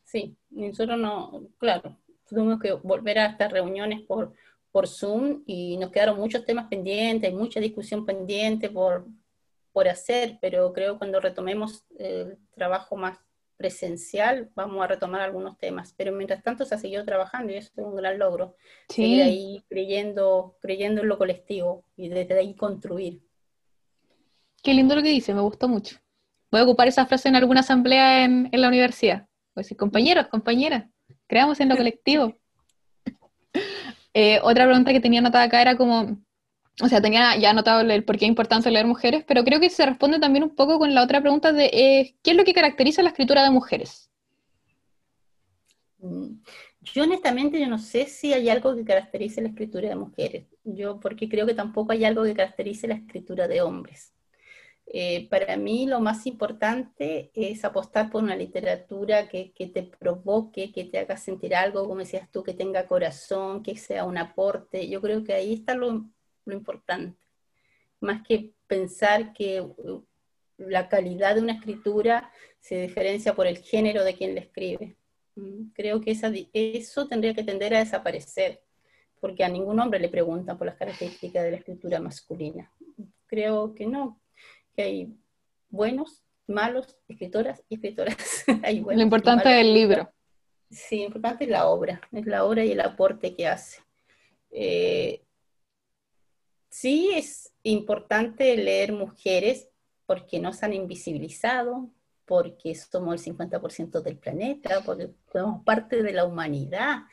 Sí, nosotros no, claro, tuvimos que volver a estas reuniones por, por Zoom y nos quedaron muchos temas pendientes, mucha discusión pendiente por, por hacer, pero creo cuando retomemos el trabajo más presencial, vamos a retomar algunos temas, pero mientras tanto se ha seguido trabajando y eso es un gran logro. Seguir ahí creyendo, creyendo en lo colectivo y desde ahí construir. Qué lindo lo que dice, me gustó mucho. Voy a ocupar esa frase en alguna asamblea en, la universidad. Voy a decir, compañeros, compañeras, creamos en lo [laughs] colectivo. Eh, otra pregunta que tenía anotada acá era como, o sea, tenía ya anotado el por qué es importante leer mujeres, pero creo que se responde también un poco con la otra pregunta de eh, ¿qué es lo que caracteriza la escritura de mujeres? Mm, yo honestamente yo no sé si hay algo que caracterice la escritura de mujeres, yo porque creo que tampoco hay algo que caracterice la escritura de hombres. Eh, para mí lo más importante es apostar por una literatura que, que, te provoque, que te haga sentir algo, como decías tú, que tenga corazón, que sea un aporte. Yo creo que ahí está lo, lo importante, más que pensar que uh, la calidad de una escritura se diferencia por el género de quien la escribe. Mm, creo que eso tendría que tender a desaparecer, porque a ningún hombre le preguntan por las características de la escritura masculina. Creo que no, que hay buenos, malos, escritoras y escritoras. [laughs] lo importante es el libro. Sí, lo importante es la obra, es la obra y el aporte que hace. Eh, Sí es importante leer mujeres porque nos han invisibilizado, porque somos el 50% del planeta, porque somos parte de la humanidad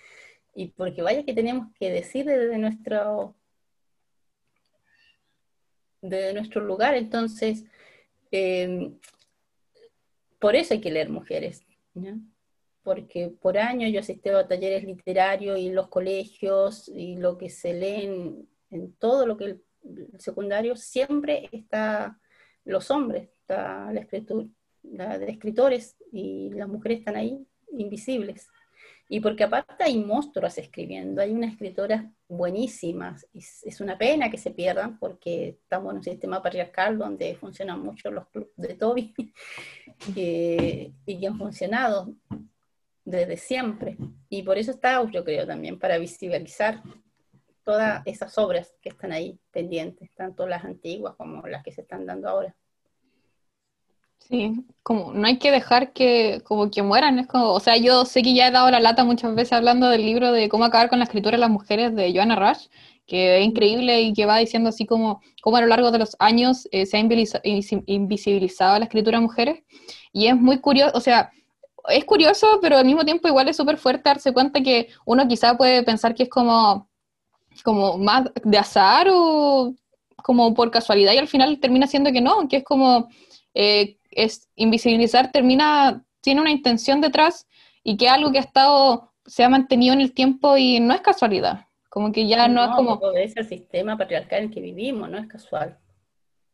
y porque vaya que tenemos que decir desde nuestro, desde nuestro lugar. Entonces, em, por eso hay que leer mujeres. porque por años yo asistí a talleres literarios y los colegios y lo que se lee en, todo lo que el, secundario siempre está los hombres, está la escritura, la de escritores y las mujeres están ahí invisibles. Y porque aparte hay monstruos escribiendo, hay unas escritoras buenísimas. Es, es una pena que se pierdan porque estamos en un sistema patriarcal donde funcionan mucho los clubes de Toby [laughs] y que han funcionado desde siempre. Y por eso está, yo creo, también para visibilizar todas esas obras que están ahí pendientes, tanto las antiguas como las que se están dando ahora. Sí, como no hay que dejar que como que mueran, es como, o sea, yo sé que ya he dado la lata muchas veces hablando del libro de cómo acabar con la escritura de las mujeres de Joanna Rush, que es increíble y que va diciendo así como cómo a lo largo de los años eh, se ha invisibilizado la escritura de mujeres, y es muy curioso, o sea, es curioso, pero al mismo tiempo igual es súper fuerte darse cuenta que uno quizá puede pensar que es como, como más de azar o como por casualidad y al final termina siendo que no, que es como eh, es invisibilizar termina, tiene una intención detrás y que algo que ha estado, se ha mantenido en el tiempo y no es casualidad. Como que ya no, es como... Es el sistema patriarcal en que vivimos, no es casual.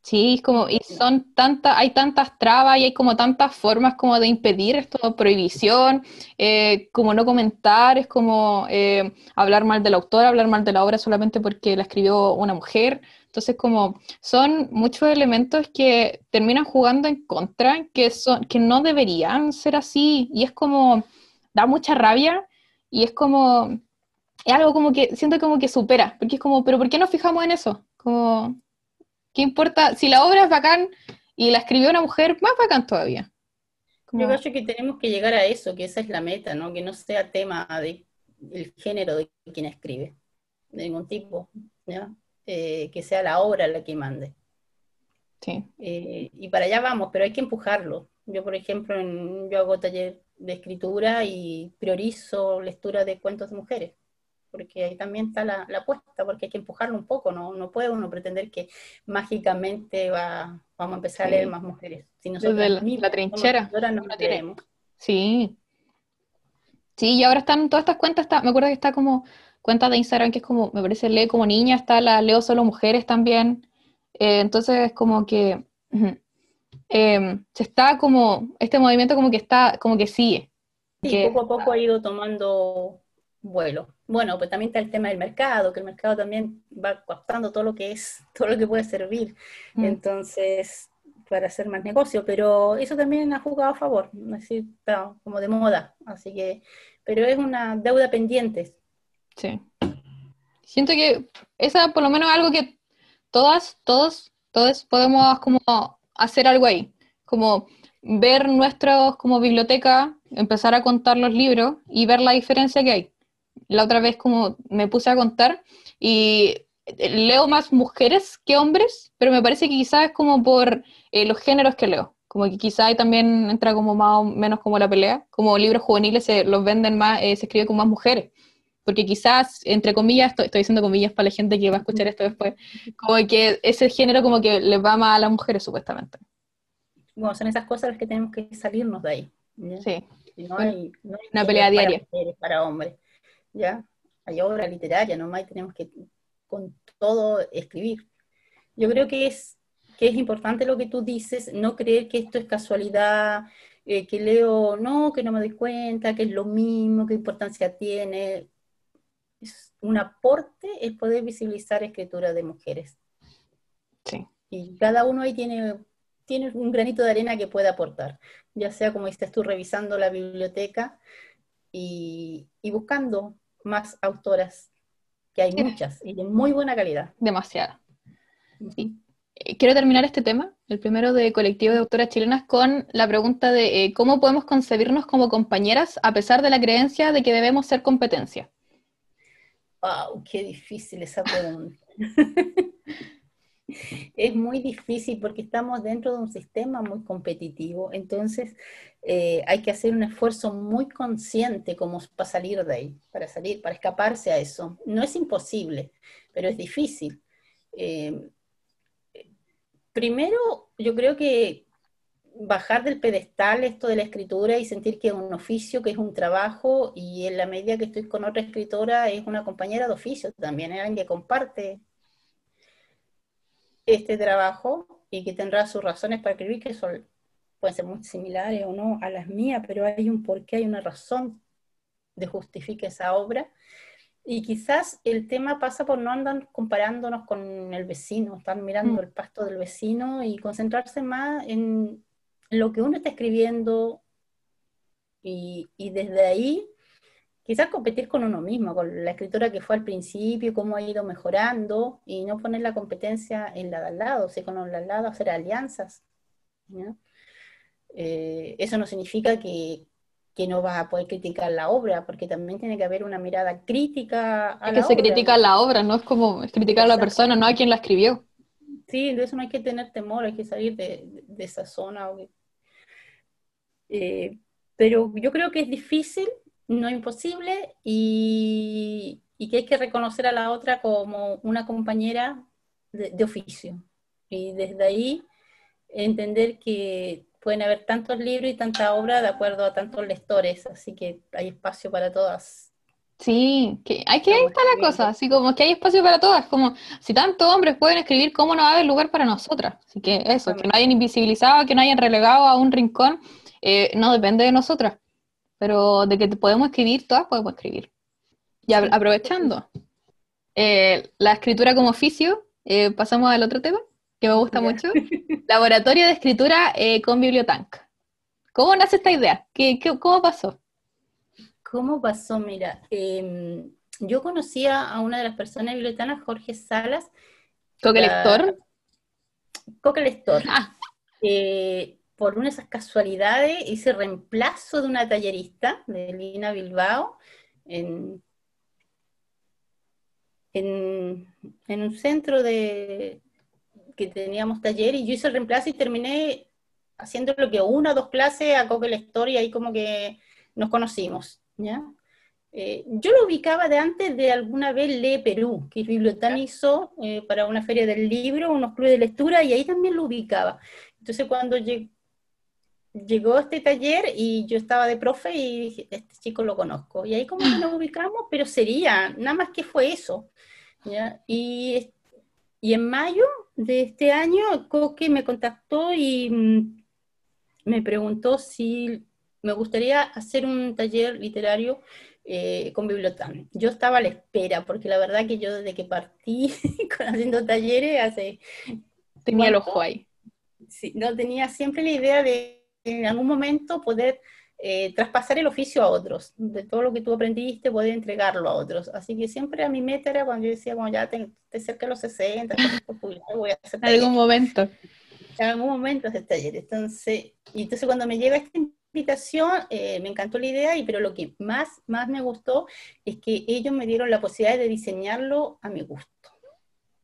Sí, es como, y son tantas, hay tantas trabas y hay como tantas formas como de impedir esto, prohibición, eh, como no comentar, es como eh, hablar mal del autor, hablar mal de la obra solamente porque la escribió una mujer. Entonces, como son muchos elementos que terminan jugando en contra, que, son, que no deberían ser así, y es como, da mucha rabia, y es como, es algo como que, siento como que supera, porque es como, pero ¿por qué nos fijamos en eso? Como ¿Qué importa? Si la obra es bacán y la escribió una mujer, más bacán todavía. Yo creo que tenemos que llegar a eso, que esa es la meta, ¿no? Que no sea tema de el género de quien escribe, de ningún tipo, eh, que sea la obra la que mande. Sí. Eh, y para allá vamos, pero hay que empujarlo. Yo, por ejemplo, yo hago taller de escritura y priorizo lectura de cuentos de mujeres porque ahí también está la, apuesta, porque hay que empujarlo un poco, no, no puede uno pretender que mágicamente va, vamos a empezar a leer más mujeres. Si nosotros la, la trinchera. No no Sí. Sí, y ahora están todas estas cuentas, está, me acuerdo que está como cuenta de Instagram que es como, me parece, lee como niña, está la leo solo mujeres también. Eh, entonces es como que em, se está como, este movimiento como que está, como que sigue. Sí, poco a poco ha ido tomando vuelo. Bueno, pues también está el tema del mercado, que el mercado también va captando todo lo que es, [laughs] todo lo que puede servir. Mm. Entonces, para hacer más negocio, pero eso también ha jugado a favor, decir, como de moda, así que, pero es una deuda pendiente. Sí. Siento que esa por lo menos algo que todas, todos, todos podemos como hacer algo ahí, como ver nuestros como biblioteca, empezar a contar los libros y ver la diferencia que hay la otra vez como me puse a contar y leo más mujeres que hombres, pero me parece que quizás es como por eh, los géneros que leo. Como que quizás ahí también entra como más o menos como la pelea, como libros juveniles se los venden más, eh, se escribe con más mujeres. Porque quizás, entre comillas, estoy, estoy diciendo comillas para la gente que va a escuchar esto después, como que ese género como que les va más a las mujeres supuestamente. Bueno, son esas cosas las que tenemos que salirnos de ahí. Sí. no hay, una pelea diaria. para hombres. ¿Ya? Hay obra literaria, nomás tenemos que con todo escribir. Yo creo que es, que es importante lo que tú dices, no creer que esto es casualidad, eh, que leo, no, que no me doy cuenta, que es lo mismo, qué importancia tiene. Es un aporte el poder visibilizar escritura de mujeres. Sí. Y cada uno ahí tiene, tiene un granito de arena que puede aportar, ya sea como estás tú revisando la biblioteca y, buscando más autoras, que hay muchas y de muy buena calidad. Demasiada. Eh, quiero terminar este tema, el primero de colectivo de autoras chilenas, con la pregunta de eh, cómo podemos concebirnos como compañeras a pesar de la creencia de que debemos ser competencia. ¡Wow! ¡Qué difícil esa pregunta! [laughs] [laughs] es muy difícil porque estamos dentro de un sistema muy competitivo, entonces eh, hay que hacer un esfuerzo muy consciente como para salir de ahí, para salir, para escaparse a eso. No es imposible, pero es difícil. Eh, primero, yo creo que bajar del pedestal esto de la escritura y sentir que es un oficio, que es un trabajo, y en la medida que estoy con otra escritora es una compañera de oficio también, es alguien que comparte este trabajo y que tendrá sus razones para escribir, que son, pueden ser muy similares o no a las mías, pero hay un porqué, hay una razón de justificar esa obra. Y quizás el tema pasa por no andar comparándonos con el vecino, estar mirando mm. el pasto del vecino y concentrarse más en lo que uno está escribiendo y, y desde ahí quizás competir con uno mismo, con la escritora que fue al principio, cómo ha ido mejorando y no poner la competencia en la de al lado, o sea, con la de al lado hacer alianzas. Eh, eso no significa que, que, no vas a poder criticar la obra, porque también tiene que haber una mirada crítica a es que se critica la obra, no es como criticar a la persona, no a quien la escribió. Sí, de eso no hay que tener temor, hay que salir de, de esa zona. Eh, pero yo creo que es difícil, no imposible, y, que hay que reconocer a la otra como una compañera de, oficio. Y desde ahí entender que pueden haber tantos libros y tanta obra de acuerdo a tantos lectores, así que hay espacio para todas. Sí, que hay que ahí está la cosa, así como que hay espacio para todas, como si tantos hombres pueden escribir, ¿cómo no va a haber lugar para nosotras? Así que eso, que no hayan invisibilizado, que no hayan relegado a un rincón eh, no depende de nosotras, pero de que podemos escribir, todas podemos escribir. Y aprovechando eh, la escritura como oficio, eh, pasamos al otro tema que me gusta mucho, [laughs] laboratorio de escritura con Bibliotank. ¿Cómo nace esta idea? ¿Qué, cómo pasó? ¿Cómo pasó? Mira, em, yo conocía a una de las personas bibliotanas, Jorge Salas. ¿Coque lector? Coque lector. Ah por una de esas casualidades, hice reemplazo de una tallerista de Lina Bilbao en, en, un centro de que teníamos taller y yo hice reemplazo y terminé haciendo lo que una o dos clases a Coque la Historia ahí como que nos conocimos, ¿ya? Eh, yo lo ubicaba de antes de alguna vez Le Perú, que Bibliotán hizo eh, para una feria del libro, unos clubes de lectura, y ahí también lo ubicaba. Entonces cuando llegué, llegó este taller y yo estaba de profe y dije, este chico lo conozco. Y ahí como nos [gasps] ubicamos, pero sería, nada más que fue eso. Y, y, en mayo de este año, Coque me contactó y mm, me preguntó si me gustaría hacer un taller literario eh, con biblioteca. Yo estaba a la espera, porque la verdad que yo desde que partí [laughs] haciendo talleres hace... Tenía el ojo ahí. Sí, no, tenía siempre la idea de en algún momento poder eh, traspasar el oficio a otros, de todo lo que tú aprendiste, poder entregarlo a otros. Así que siempre a mi meta era cuando yo decía, bueno, ya te, cerca de los 60, voy a hacer En algún momento. En algún momento hacer taller. Entonces, y entonces cuando me llega esta invitación, eh, me encantó la idea, y, pero lo que más, más me gustó es que ellos me dieron la posibilidad de diseñarlo a mi gusto.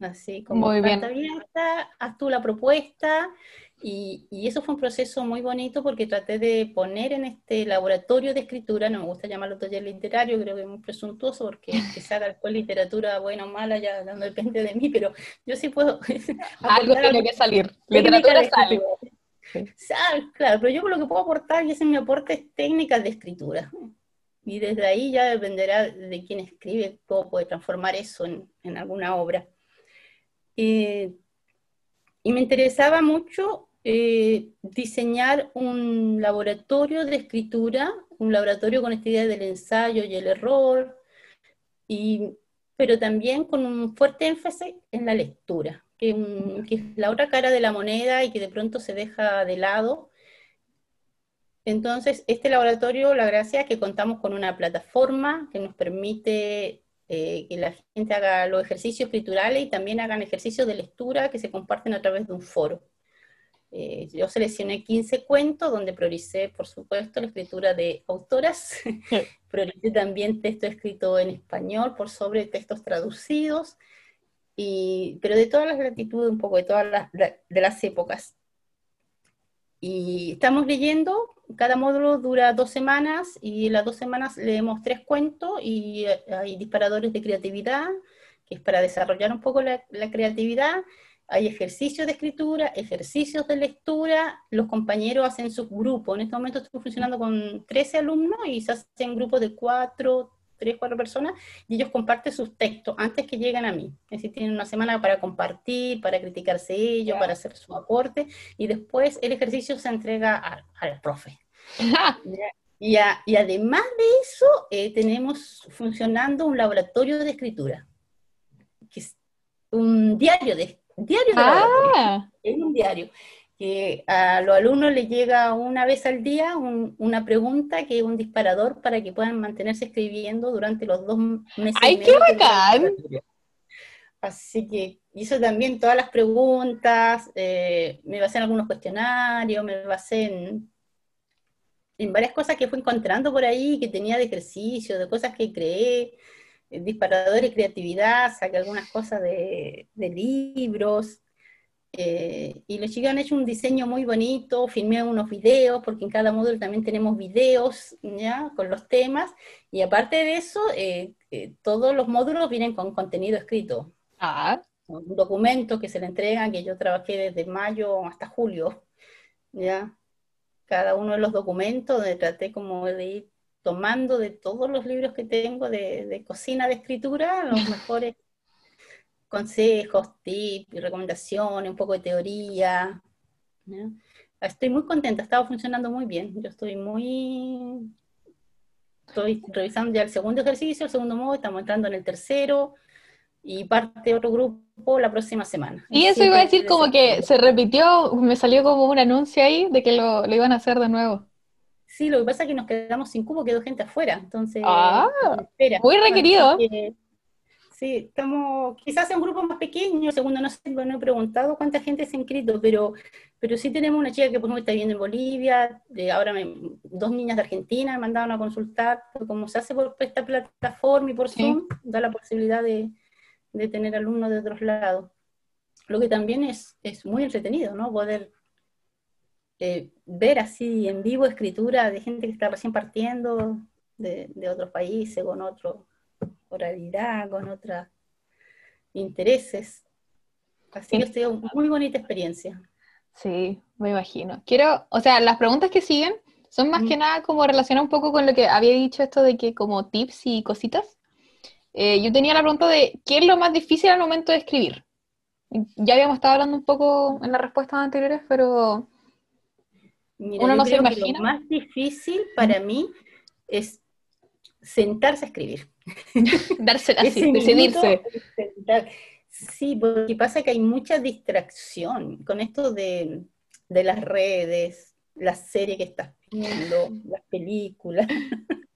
Así como Muy bien. abierta, haz tú la propuesta, y, eso fue un proceso muy bonito porque traté de poner en este laboratorio de escritura, no me gusta llamarlo taller literario, creo que es muy presuntuoso porque [laughs] que se haga después literatura buena o mala ya no depende de mí, pero yo sí puedo... [laughs] algo tiene que salir, literatura sale. Claro, pero yo lo que puedo aportar, y ese es mi aporte, es técnicas de escritura. Y desde ahí ya dependerá de quién escribe, cómo puede transformar eso en, en alguna obra. Eh, y me interesaba mucho eh, diseñar un laboratorio de escritura, un laboratorio con esta idea del ensayo y el error, pero también con un fuerte énfasis en la lectura, que, que, es la otra cara de la moneda y que de pronto se deja de lado. Entonces, este laboratorio, la gracia es que contamos con una plataforma que nos permite eh, que la gente haga los ejercicios escriturales y también hagan ejercicios de lectura que se comparten a través de un foro. Eh, yo seleccioné 15 cuentos donde prioricé, por supuesto, la escritura de autoras, [laughs] prioricé también texto escrito en español por sobre textos traducidos, y, pero de todas las latitudes, un poco de todas las, de las épocas. Y estamos leyendo cada módulo dura dos semanas y en las dos semanas leemos tres cuentos y hay disparadores de creatividad, que es para desarrollar un poco la, creatividad, hay ejercicios de escritura, ejercicios de lectura, los compañeros hacen sus grupos. En este momento estoy funcionando con 13 alumnos y se hacen grupos de 4, 3, 4 personas y ellos comparten sus textos antes que lleguen a mí. Es decir, tienen una semana para compartir, para criticarse ellos, para hacer su aporte y después el ejercicio se entrega al, profe. [laughs] y, y, además de eso, eh, tenemos funcionando un laboratorio de escritura, que es un diario de diario de ah. Es un diario que a los alumnos les llega una vez al día una pregunta que es un disparador para que puedan mantenerse escribiendo durante los dos meses. ¡Ay, qué bacán! Así que hizo también todas las preguntas, eh, me basé en algunos cuestionarios, me basé en, en varias cosas que fui encontrando por ahí, que tenía de ejercicio, de cosas que creé, disparador y creatividad, saqué algunas cosas de, libros, eh, y los chicos han hecho un diseño muy bonito, filmé unos videos, porque en cada módulo también tenemos videos ¿ya? con los temas, y aparte de eso, eh, todos los módulos vienen con contenido escrito. Ah. Un documento que se le entregan, que yo trabajé desde mayo hasta julio, ¿ya? Cada uno de los documentos, donde traté como de ir tomando de todos los libros que tengo de, cocina, de escritura, los [laughs] mejores consejos, tips, recomendaciones, un poco de teoría. Estoy muy contenta, ha estado funcionando muy bien. Yo estoy muy... Estoy revisando ya el segundo ejercicio, el segundo modo, estamos entrando en el tercero y parte otro grupo la próxima semana. Y eso iba a decir como que se repitió, me salió como un anuncio ahí de que lo, lo iban a hacer de nuevo. Sí, lo que pasa es que nos quedamos sin cubo, quedó gente afuera, entonces... Ah, muy requerido. sí, estamos, quizás en un grupo más pequeño, segundo no sé, no he preguntado cuánta gente se ha inscrito, pero, pero sí tenemos una chica que por ejemplo está viviendo en Bolivia, ahora dos niñas de Argentina me mandaron a consultar, como se hace por esta plataforma y por Zoom, da la posibilidad de, de tener alumnos de otros lados. Lo que también es, es muy entretenido, ¿no? Poder eh, ver así en vivo escritura de gente que está recién partiendo de, otros países, con otra oralidad, con otros intereses. Así que ha una muy bonita experiencia. Sí, me imagino. Quiero, o sea, las preguntas que siguen son más que nada como relacionadas un poco con lo que había dicho esto de que como tips y cositas. Eh, yo tenía la pregunta de, ¿qué es lo más difícil al momento de escribir? Ya habíamos estado hablando un poco en las respuestas anteriores, pero uno no se imagina. lo más difícil para mí es sentarse a escribir. [laughs] Dársela [laughs] así, decidirse. Sí, porque pasa que hay mucha distracción con esto de, las redes, la serie que estás viendo, las películas. [laughs]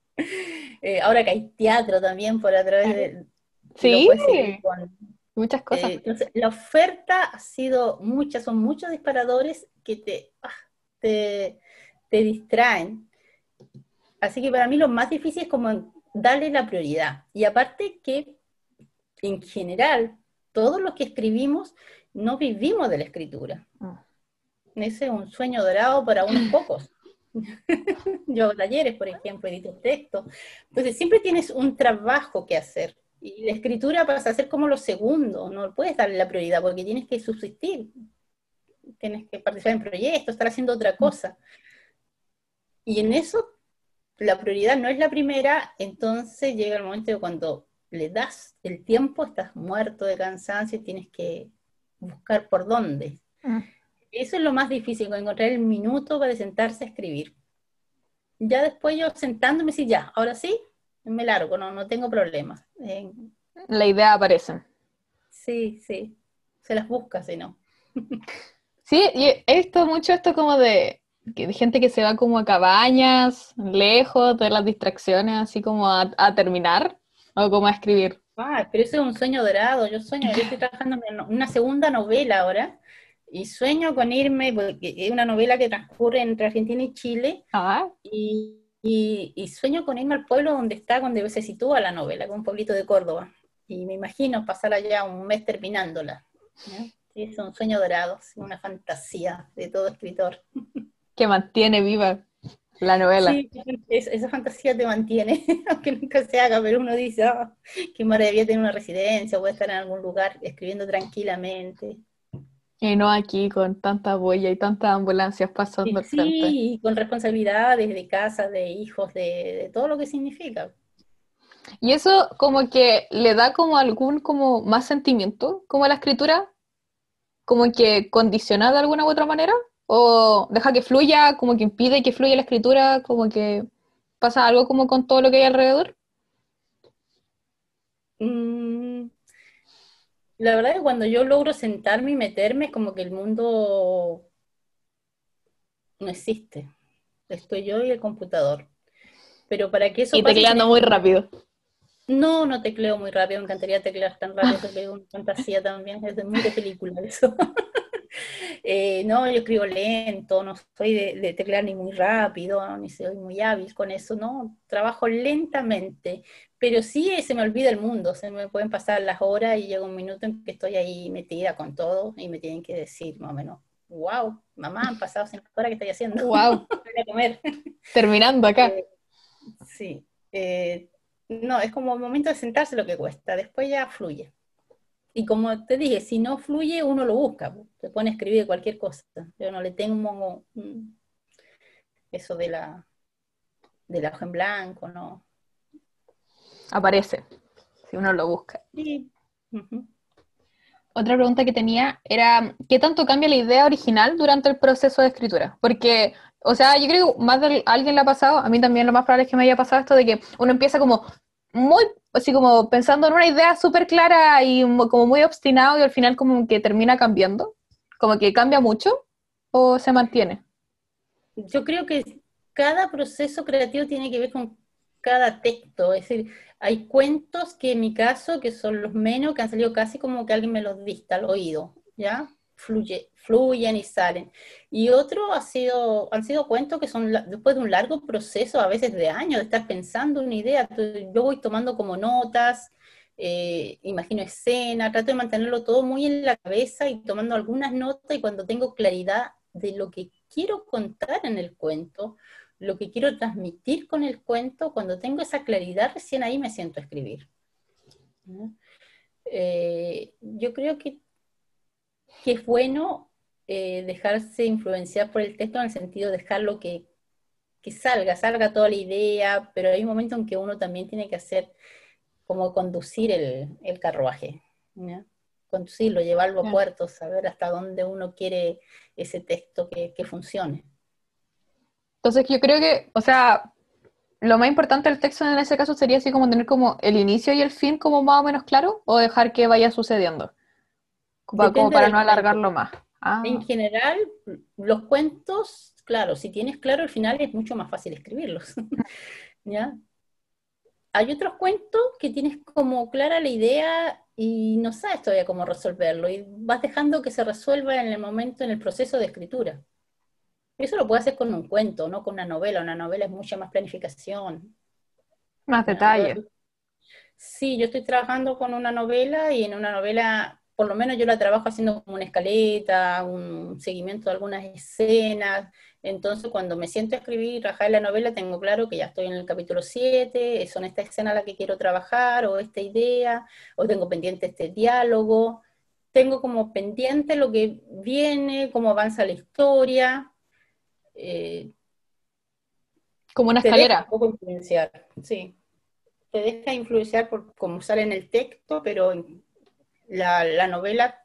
Eh, ahora que hay teatro también por a través de... Sí, muchas cosas. Eh, entonces, la oferta ha sido muchas, son muchos disparadores que te... Ah, te, distraen. Así que para mí lo más difícil es como darle la prioridad. Y aparte que en general, todos los que escribimos no vivimos de la escritura. Ah. Ese es un sueño dorado para unos [clears throat] pocos. [laughs] Yo hago talleres, por ejemplo, edito texto. Entonces siempre tienes un trabajo que hacer. Y la escritura pasa a ser como lo segundo, no puedes darle la prioridad porque tienes que subsistir tienes que participar en proyectos, estar haciendo otra cosa. Y en eso la prioridad no es la primera, entonces llega el momento de cuando le das el tiempo, estás muerto de cansancio y tienes que buscar por dónde. Ah. Eso es lo más difícil, encontrar el minuto para sentarse a escribir. Ya después yo sentándome, sí, ya, ahora sí, me largo, no, no tengo problemas. la idea aparece. Sí, sí, se las busca, si no. [laughs] Sí, y he visto mucho esto como de, gente que se va como a cabañas, lejos de las distracciones, así como a, terminar o como a escribir. Ah, pero eso es un sueño dorado. Yo sueño, yo estoy trabajando en una segunda novela ahora y sueño con irme, porque es una novela que transcurre entre Argentina y Chile. Ah. Y, y, sueño con irme al pueblo donde está, donde se sitúa la novela, con un pueblito de Córdoba. Y me imagino pasar allá un mes terminándola es un sueño dorado, una fantasía de todo escritor. [laughs] Que mantiene viva la novela. Sí, esa fantasía te mantiene, [laughs] aunque nunca se haga, pero uno dice, oh, qué maravilla tener una residencia, o estar en algún lugar escribiendo tranquilamente. Y no aquí con tanta huella y tantas ambulancias pasando sí, Sí, con responsabilidades de casa, de hijos, de, de, todo lo que significa. Y eso como que le da como algún como más sentimiento, como a la escritura, como que condiciona de alguna u otra manera, o deja que fluya, como que impide que fluya la escritura, como que pasa algo como con todo lo que hay alrededor. Mm, la verdad es que cuando yo logro sentarme y meterme, es como que el mundo no existe. Estoy yo y el computador. Pero para que eso Y tecleando muy rápido. No, no tecleo muy rápido, me encantaría teclear tan rápido, es una fantasía también, es de muy de película eso. [laughs] Eh, no, yo escribo lento, no soy de, teclear ni muy rápido, ni soy muy hábil con eso, no, trabajo lentamente, pero sí se me olvida el mundo, se me pueden pasar las horas y llega un minuto en que estoy ahí metida con todo y me tienen que decir más o menos, wow, mamá, han pasado cinco horas que estoy haciendo. Wow. [laughs] Voy a comer. Terminando acá. Eh, sí. Eh, no, es como el momento de sentarse lo que cuesta, después ya fluye. Y como te dije, si no fluye, uno lo busca, se pone a escribir cualquier cosa. Yo no le tengo eso de la, de la hoja en blanco, no. Aparece, si uno lo busca. Sí. Otra pregunta que tenía era, ¿qué tanto cambia la idea original durante el proceso de escritura? Porque, o sea, yo creo que más de alguien le ha pasado, a mí también lo más probable es que me haya pasado esto de que uno empieza como muy, así como pensando en una idea súper clara y como muy obstinado y al final como que termina cambiando, como que cambia mucho o se mantiene. Yo creo que cada proceso creativo tiene que ver con cada texto, es decir, hay cuentos que en mi caso, que son los menos, que han salido casi como que alguien me los dista al oído, ¿ya? Fluye, fluyen y salen. Y otro ha sido, han sido cuentos que son después de un largo proceso, a veces de años, de estar pensando una idea. Yo voy tomando como notas, eh, imagino escena, trato de mantenerlo todo muy en la cabeza y tomando algunas notas y cuando tengo claridad de lo que quiero contar en el cuento, lo que quiero transmitir con el cuento, cuando tengo esa claridad, recién ahí me siento a escribir. Eh, yo creo que, que es bueno eh, dejarse influenciar por el texto en el sentido de dejarlo que, que salga, salga toda la idea, pero hay un momento en que uno también tiene que hacer como conducir el, el carruaje, conducirlo, llevarlo a puerto, saber hasta dónde uno quiere ese texto que, que funcione. Entonces yo creo que, o sea, lo más importante del texto en ese caso sería así como tener como el inicio y el fin como más o menos claro o dejar que vaya sucediendo, como, para no alargarlo más. Ah. En general, los cuentos, claro, si tienes claro el final es mucho más fácil escribirlos. [laughs] ¿Ya? Hay otros cuentos que tienes como clara la idea y no sabes todavía cómo resolverlo y vas dejando que se resuelva en el momento, en el proceso de escritura. Eso lo puede hacer con un cuento, no con una novela. Una novela es mucha más planificación. Más detalle. Sí, yo estoy trabajando con una novela y en una novela, por lo menos yo la trabajo haciendo como una escaleta, un seguimiento de algunas escenas. Entonces, cuando me siento a escribir y trabajar la novela, tengo claro que ya estoy en el capítulo 7, son esta escena la que quiero trabajar, o esta idea, o tengo pendiente este diálogo. Tengo como pendiente lo que viene, cómo avanza la historia, eh, como una escalera. un poco influenciar, sí. Te deja influenciar por cómo sale en el texto, pero la, la novela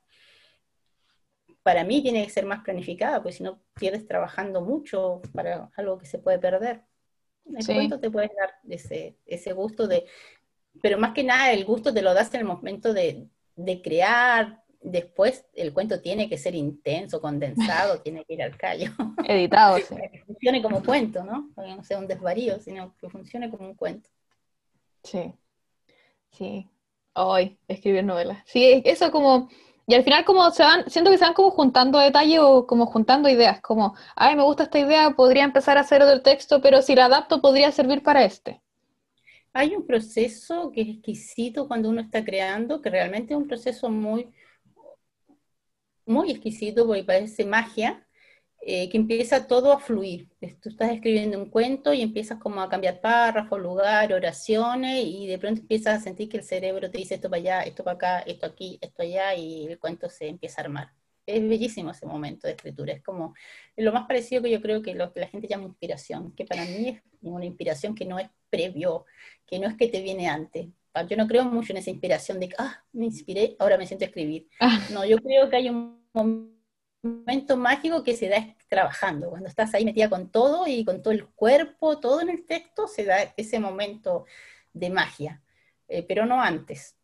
para mí tiene que ser más planificada, porque si no pierdes trabajando mucho para algo que se puede perder. El cuento te puedes dar ese, ese gusto de, pero más que nada el gusto te lo das en el momento de, de crear, después el cuento tiene que ser intenso, condensado, [laughs] tiene que ir al callo. Editado, sí. [laughs] Para que funcione como cuento, ¿no? Para que no sea un desvarío, sino que funcione como un cuento. Sí, sí. Hoy, escribir novelas. Sí, eso como... Y al final como se van, siento que se van como juntando detalles o como juntando ideas, como, ay, me gusta esta idea, podría empezar a hacer otro texto, pero si la adapto podría servir para este. Hay un proceso que es exquisito cuando uno está creando, que realmente es un proceso muy, muy exquisito porque parece magia, eh, que empieza todo a fluir. Tú estás escribiendo un cuento y empiezas como a cambiar párrafos, lugar, oraciones, y de pronto empiezas a sentir que el cerebro te dice esto para allá, esto para acá, esto aquí, esto allá, y el cuento se empieza a armar. es bellísimo ese momento de escritura. Es como lo más parecido que yo creo que lo que la gente llama inspiración, que para mí es una inspiración que no es previo, que no es que te viene antes. Yo no creo mucho en esa inspiración de que, ah, me inspiré, ahora me siento a escribir. Ah. No, yo creo que hay un momento mágico que se da trabajando. Cuando estás ahí metida con todo y con todo el cuerpo, todo en el texto, se da ese momento de magia, eh, pero no antes.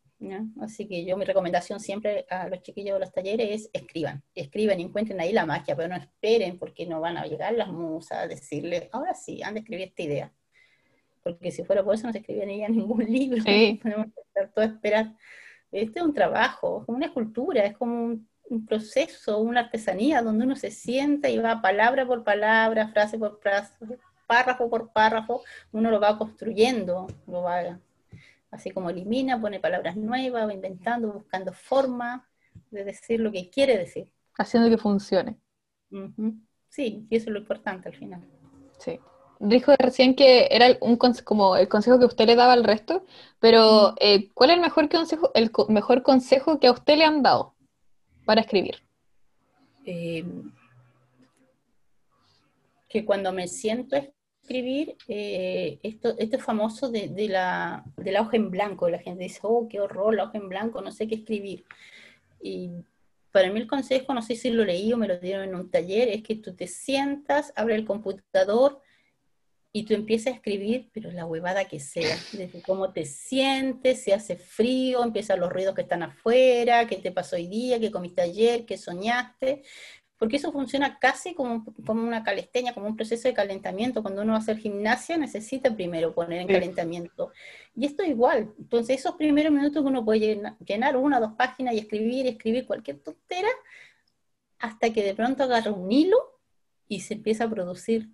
Así que yo mi recomendación siempre a los chiquillos de los talleres es escriban, escriban y encuentren ahí la magia, pero no esperen porque no van a llegar las musas a decirles, ahora sí, han de escribir esta idea. Porque si fuera por eso no se escribiría ningún libro, sí. [laughs] podemos estar todo esperar. Este es un trabajo, es como una escultura, es como un, un, proceso, una artesanía donde uno se sienta y va palabra por palabra, frase por frase, párrafo por párrafo, uno lo va construyendo, lo va así como elimina, pone palabras nuevas, va inventando, buscando forma de decir lo que quiere decir. Haciendo que funcione. Sí, y eso es lo importante al final. Sí. Dijo recién que era un como el consejo que usted le daba al resto, pero eh, ¿cuál es el mejor consejo, el mejor consejo que a usted le han dado para escribir? Eh, que cuando me siento escribir eh, esto, esto famoso de, de, la, de la hoja en blanco. La gente dice, oh, qué horror, la hoja en blanco, no sé qué escribir. Y para mí el consejo, no sé si lo leí o me lo dieron en un taller, es que tú te sientas, abre el computador y tú empiezas a escribir, pero la huevada que sea, desde cómo te sientes, si hace frío, empiezan los ruidos que están afuera, qué te pasó hoy día, qué comiste ayer, qué soñaste, porque eso funciona casi como, como, una calesteña, como un proceso de calentamiento. Cuando uno va a hacer gimnasia necesita primero poner en calentamiento. Y esto es igual. Entonces esos primeros minutos que uno puede llenar, una o dos páginas y escribir, escribir cualquier tontera, hasta que de pronto agarra un hilo y se empieza a producir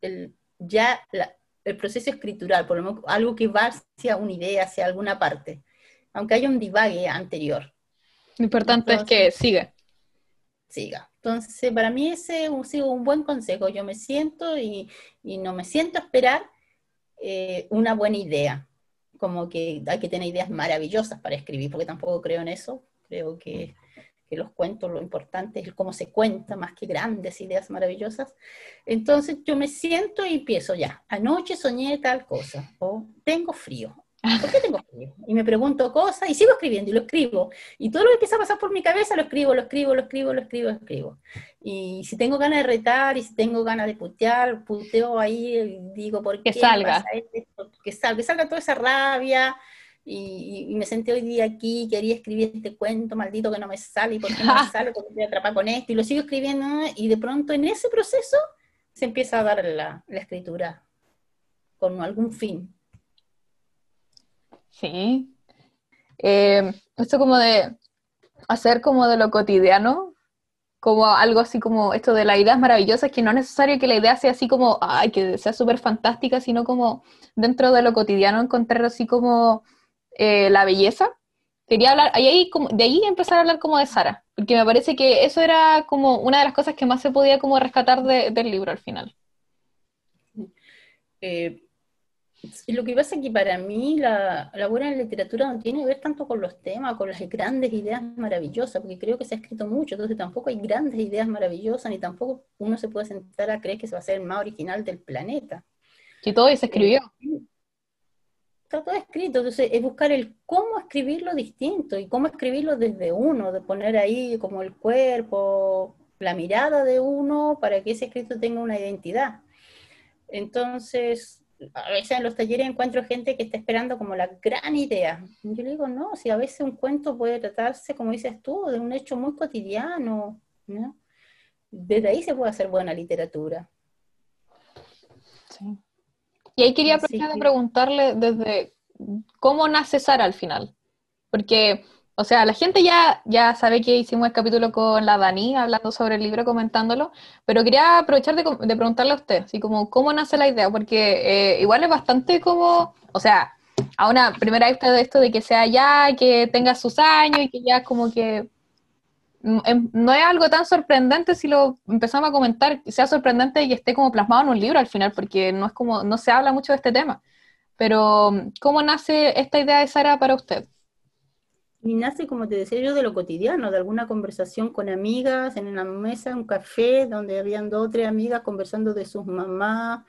el, ya el proceso escritural, por lo menos algo que va hacia una idea, hacia alguna parte, aunque haya un divague anterior. Lo importante es que siga siga. Entonces, para mí ese es un, buen consejo. Yo me siento y, no me siento a esperar eh, una buena idea. Como que hay que tener ideas maravillosas para escribir, porque tampoco creo en eso. Creo que, que los cuentos, lo importante es cómo se cuenta, más que grandes ideas maravillosas. Entonces yo me siento y empiezo ya. Anoche soñé tal cosa, o tengo frío, ¿Por qué tengo frío? Y me pregunto cosas y sigo escribiendo y lo escribo. Y todo lo que empieza a pasar por mi cabeza lo escribo, lo escribo, lo escribo, lo escribo, lo escribo. Y si tengo ganas de retar y si tengo ganas de putear, puteo ahí y digo, ¿por qué? Que salga. Que salga, que salga toda esa rabia. Y, me senté hoy día aquí, quería escribir este cuento maldito que no me sale, y por qué [laughs] no me sale, porque estoy atrapada con esto, y lo sigo escribiendo, y de pronto en ese proceso se empieza a dar la, la escritura con algún fin. Sí. Eh, esto como de hacer como de lo cotidiano, como algo así como esto de las ideas maravillosas, que no es necesario que la idea sea así como, ay, que sea súper fantástica, sino como dentro de lo cotidiano encontrar así como eh, la belleza. Quería hablar, ahí, como, de ahí empezar a hablar como de Sara, porque me parece que eso era como una de las cosas que más se podía como rescatar del libro al final. Eh, lo que pasa es que para mí la, la, buena literatura no tiene que ver tanto con los temas, con las grandes ideas maravillosas, porque creo que se ha escrito mucho, entonces tampoco hay grandes ideas maravillosas, ni tampoco uno se puede sentar a creer que se va a ser el más original del planeta. Si todo se escribió. Eh, está todo escrito, entonces es buscar el cómo escribirlo distinto y cómo escribirlo desde uno, de poner ahí como el cuerpo, la mirada de uno para que ese escrito tenga una identidad. Entonces, a veces en los talleres encuentro gente que está esperando como la gran idea. Yo le digo, no, si a veces un cuento puede tratarse, como dices tú, de un hecho muy cotidiano, ¿no? Desde ahí se puede hacer buena literatura. Sí. Y ahí quería preguntarle desde cómo nace Sara al final. Porque o sea, la gente ya, ya sabe que hicimos el capítulo con la Dani hablando sobre el libro, comentándolo, pero quería aprovechar de, preguntarle a usted, así como, ¿cómo nace la idea? Porque eh, igual es bastante como, o sea, a una primera vista de esto de que sea ya, que tenga sus años y que ya como que no es algo tan sorprendente si lo empezamos a comentar, sea sorprendente y esté como plasmado en un libro al final, porque no es como, no se habla mucho de este tema. Pero, ¿cómo nace esta idea de Sara para usted? Y nace, como te decía yo, de lo cotidiano, de alguna conversación con amigas en una mesa, un café, donde habían dos o tres amigas conversando de sus mamás,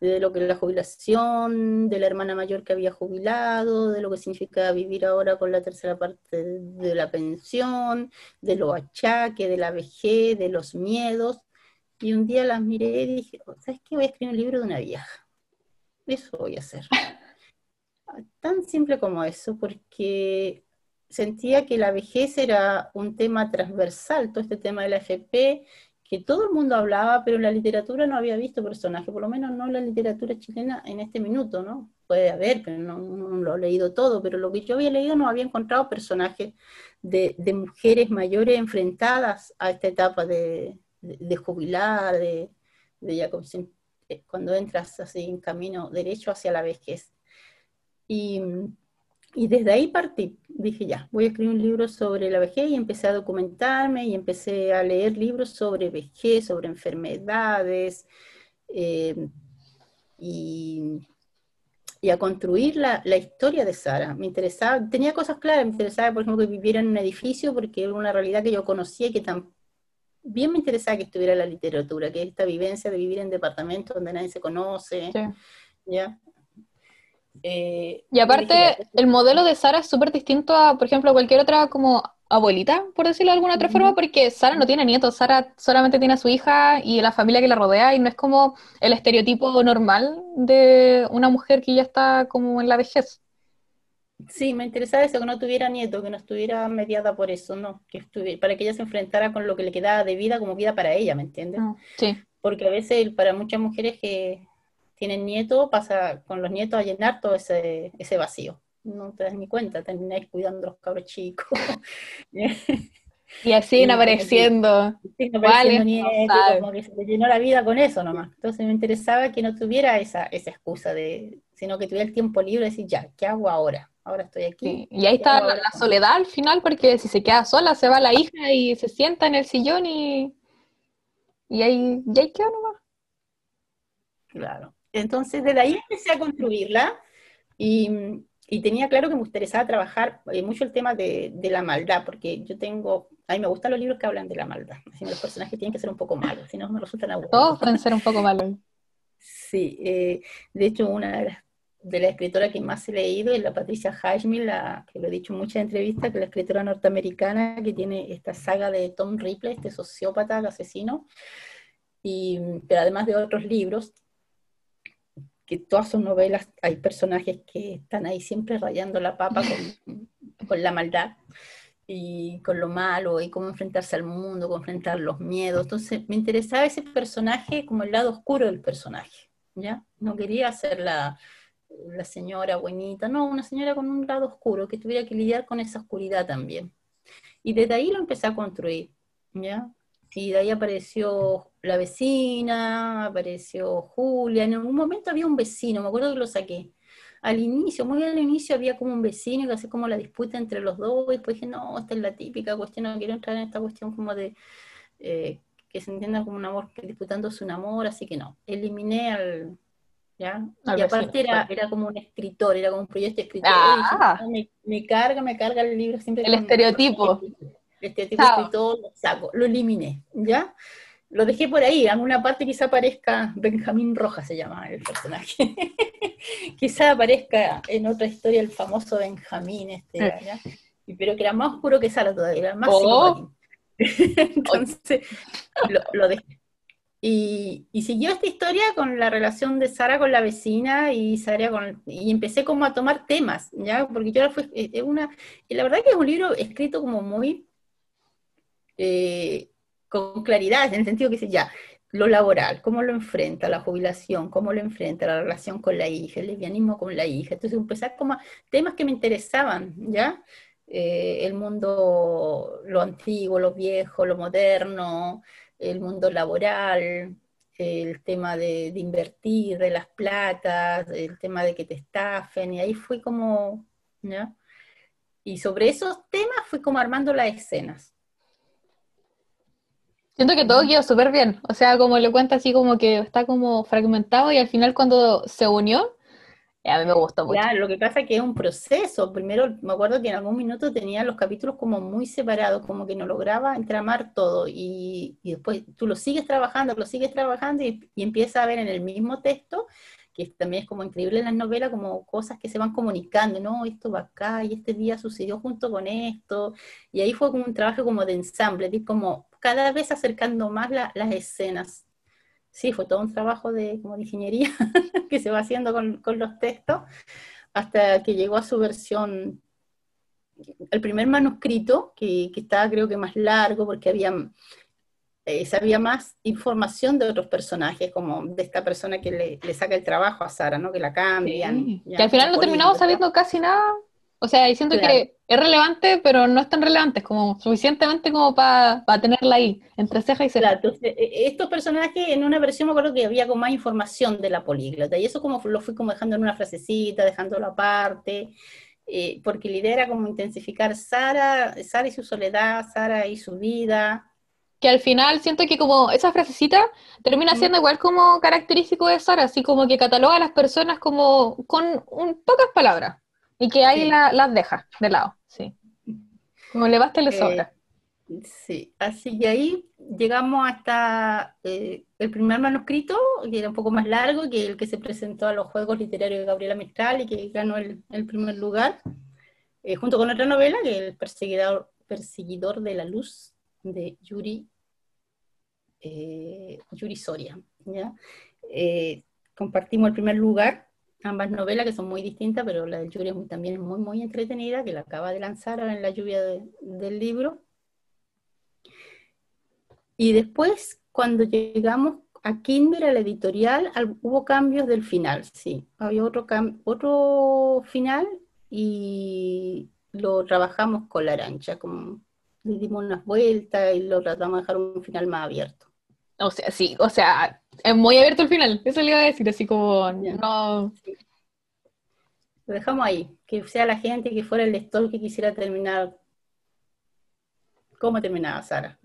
de lo que es la jubilación, de la hermana mayor que había jubilado, de lo que significa vivir ahora con la tercera parte de la pensión, de los achaques, de la vejez, de los miedos. Y un día las miré y dije, oh, ¿sabes qué? Voy a escribir un libro de una vieja. Eso voy a hacer. [laughs] Tan simple como eso, porque sentía que la vejez era un tema transversal, todo este tema de la FP, que todo el mundo hablaba, pero la literatura no había visto personaje, por lo menos no la literatura chilena en este minuto, ¿no? Puede haber, pero no, lo he leído todo, pero lo que yo había leído no había encontrado personajes de, mujeres mayores enfrentadas a esta etapa de, de, jubilar, de, ya eh, cuando entras así en camino derecho hacia la vejez. Y y desde ahí partí, dije ya, voy a escribir un libro sobre la vejez y empecé a documentarme y empecé a leer libros sobre vejez, sobre enfermedades eh, y, a construir la, historia de Sara. Me interesaba, tenía cosas claras, me interesaba, por ejemplo, que viviera en un edificio porque era una realidad que yo conocía y que también me interesaba que estuviera la literatura, que esta vivencia de vivir en departamentos donde nadie se conoce. ¿ya? Eh, y aparte, el modelo de Sara es súper distinto a, por ejemplo, cualquier otra como abuelita, por decirlo de alguna otra forma, porque Sara no tiene nietos, Sara solamente tiene a su hija y la familia que la rodea y no es como el estereotipo normal de una mujer que ya está como en la vejez. Sí, me interesaba eso, que no tuviera nietos, que no estuviera mediada por eso, no, que estuviera, para que ella se enfrentara con lo que le quedaba de vida como vida para ella, ¿me entiendes? Ah, sí. Porque a veces para muchas mujeres que tienen nietos, pasa con los nietos a llenar todo ese, ese vacío. No te das ni cuenta, termináis cuidando a los cabros chicos. [laughs] [laughs] y así apareciendo. Sí, apareciendo nietos, como que se te llenó la vida con eso nomás. Entonces me interesaba que no tuviera esa, esa excusa, de, sino que tuviera el tiempo libre de decir, ya, ¿qué hago ahora? Ahora estoy aquí. Y ahí está la, la, soledad al final, porque si se queda sola, se va la hija y se sienta en el sillón y, y ahí, y ahí queda nomás. Claro. Entonces, desde ahí empecé a construirla y, tenía claro que me interesaba trabajar eh, mucho el tema de, la maldad, porque yo tengo, a mí me gustan los libros que hablan de la maldad, así los personajes tienen que ser un poco malos, si no me resultan aburridos. Todos pueden ser un poco malos. Sí, eh, de hecho una de las, de escritoras que más he leído es la Patricia Highsmith, la, que lo he dicho en muchas entrevistas, que es la escritora norteamericana que tiene esta saga de Tom Ripley, este sociópata asesino, y, pero además de otros libros, que todas sus novelas hay personajes que están ahí siempre rayando la papa con, [laughs] con, la maldad y con lo malo y cómo enfrentarse al mundo, cómo enfrentar los miedos. Entonces me interesaba ese personaje como el lado oscuro del personaje, ¿ya? No quería ser la, la señora buenita, no, una señora con un lado oscuro, que tuviera que lidiar con esa oscuridad también. Y desde ahí lo empecé a construir, ¿ya? Y de ahí apareció la vecina, apareció Julia, en algún momento había un vecino, me acuerdo que lo saqué. Al inicio, muy al inicio había como un vecino que hacía como la disputa entre los dos, y después dije, no, esta es la típica cuestión, no quiero entrar en esta cuestión como de eh, que se entienda como un amor, que disputándose un amor, así que no, eliminé al, ¿ya? y aparte era, era como un escritor, era como un proyecto escritor. Ah. me, carga, me carga el libro siempre. El estereotipo. El estereotipo de escritor, lo saco, lo eliminé, ¿ya? lo dejé por ahí, en una parte quizá aparezca Benjamín Rojas se llama el personaje. [laughs] quizá aparezca en otra historia el famoso Benjamín, este, eh. pero que era más oscuro que Sara todavía, era más oh. [laughs] Entonces, lo, dejé. Y, siguió esta historia con la relación de Sara con la vecina y Sara con y empecé como a tomar temas, ¿ya? Porque yo fue es una, y la verdad que es un libro escrito como muy eh, con claridad, en el sentido que dice, ya, lo laboral, cómo lo enfrenta, la jubilación, cómo lo enfrenta, la relación con la hija, el lesbianismo con la hija. Entonces empezar como temas que me interesaban, ¿ya? Eh, el mundo, lo antiguo, lo viejo, lo moderno, el mundo laboral, el tema de, de, invertir, de las platas, el tema de que te estafen, y ahí fui como, ¿ya? Y sobre esos temas fui como armando las escenas. Siento que todo quedó súper bien. O sea, como le cuenta así como que está como fragmentado y al final cuando se unió, a mí me gustó mucho. Claro, lo que pasa es que es un proceso. Primero, me acuerdo que en algún minuto tenía los capítulos como muy separados, como que no lograba entramar todo. Y, después tú lo sigues trabajando, lo sigues trabajando y, y empiezas a ver en el mismo texto, que también es como increíble en las novelas, como cosas que se van comunicando, ¿no? Esto va acá y este día sucedió junto con esto. Y ahí fue como un trabajo como de ensamble, de como cada vez acercando más las escenas sí, fue todo un trabajo de, como de ingeniería [laughs] que se va haciendo con, los textos, hasta que llegó a su versión, el primer manuscrito, que, estaba creo que más largo, porque había, eh, sabía más información de otros personajes, como de esta persona que le, saca el trabajo a Sara, ¿no? Que la cambian. que al final no terminamos sabiendo casi nada. O sea, diciendo que es relevante, pero no es tan relevante, es como suficientemente como para tenerla ahí, entre ceja y ceja. entonces, e, e, estos personajes en una versión me acuerdo que había como más información de la políglota, y eso como lo fui como dejando en una frasecita, dejándolo aparte, eh, porque la idea era como intensificar Sara, Sara y su soledad, Sara y su vida. Que al final siento que como esa frasecita termina siendo igual como característico de Sara, así como que cataloga a las personas como con pocas palabras. Y que ahí las deja de lado, sí. Como le basta le eh, sobra. sí, así que ahí llegamos hasta eh, el primer manuscrito, que era un poco más largo que el que se presentó a los Juegos Literarios de Gabriela Mistral y que ganó el, primer lugar, eh, junto con otra novela, que es El Perseguidor, Perseguidor de la Luz, de Yuri, Yuri Soria. ¿ya? compartimos el primer lugar ambas novelas que son muy distintas, pero la del Yuri también es muy, muy entretenida, que la acaba de lanzar ahora en la lluvia del libro. Y después, cuando llegamos a Kinder, a la editorial, hubo cambios del final, sí. Había otro, otro final y lo trabajamos con la arancha, como le dimos unas vueltas y lo tratamos de dejar un final más abierto. O sea, sí, o sea, es muy abierto el final, eso le iba a decir, así como, no... Lo dejamos ahí, que sea la gente que fuera el lector que quisiera terminar, ¿cómo terminaba Sara?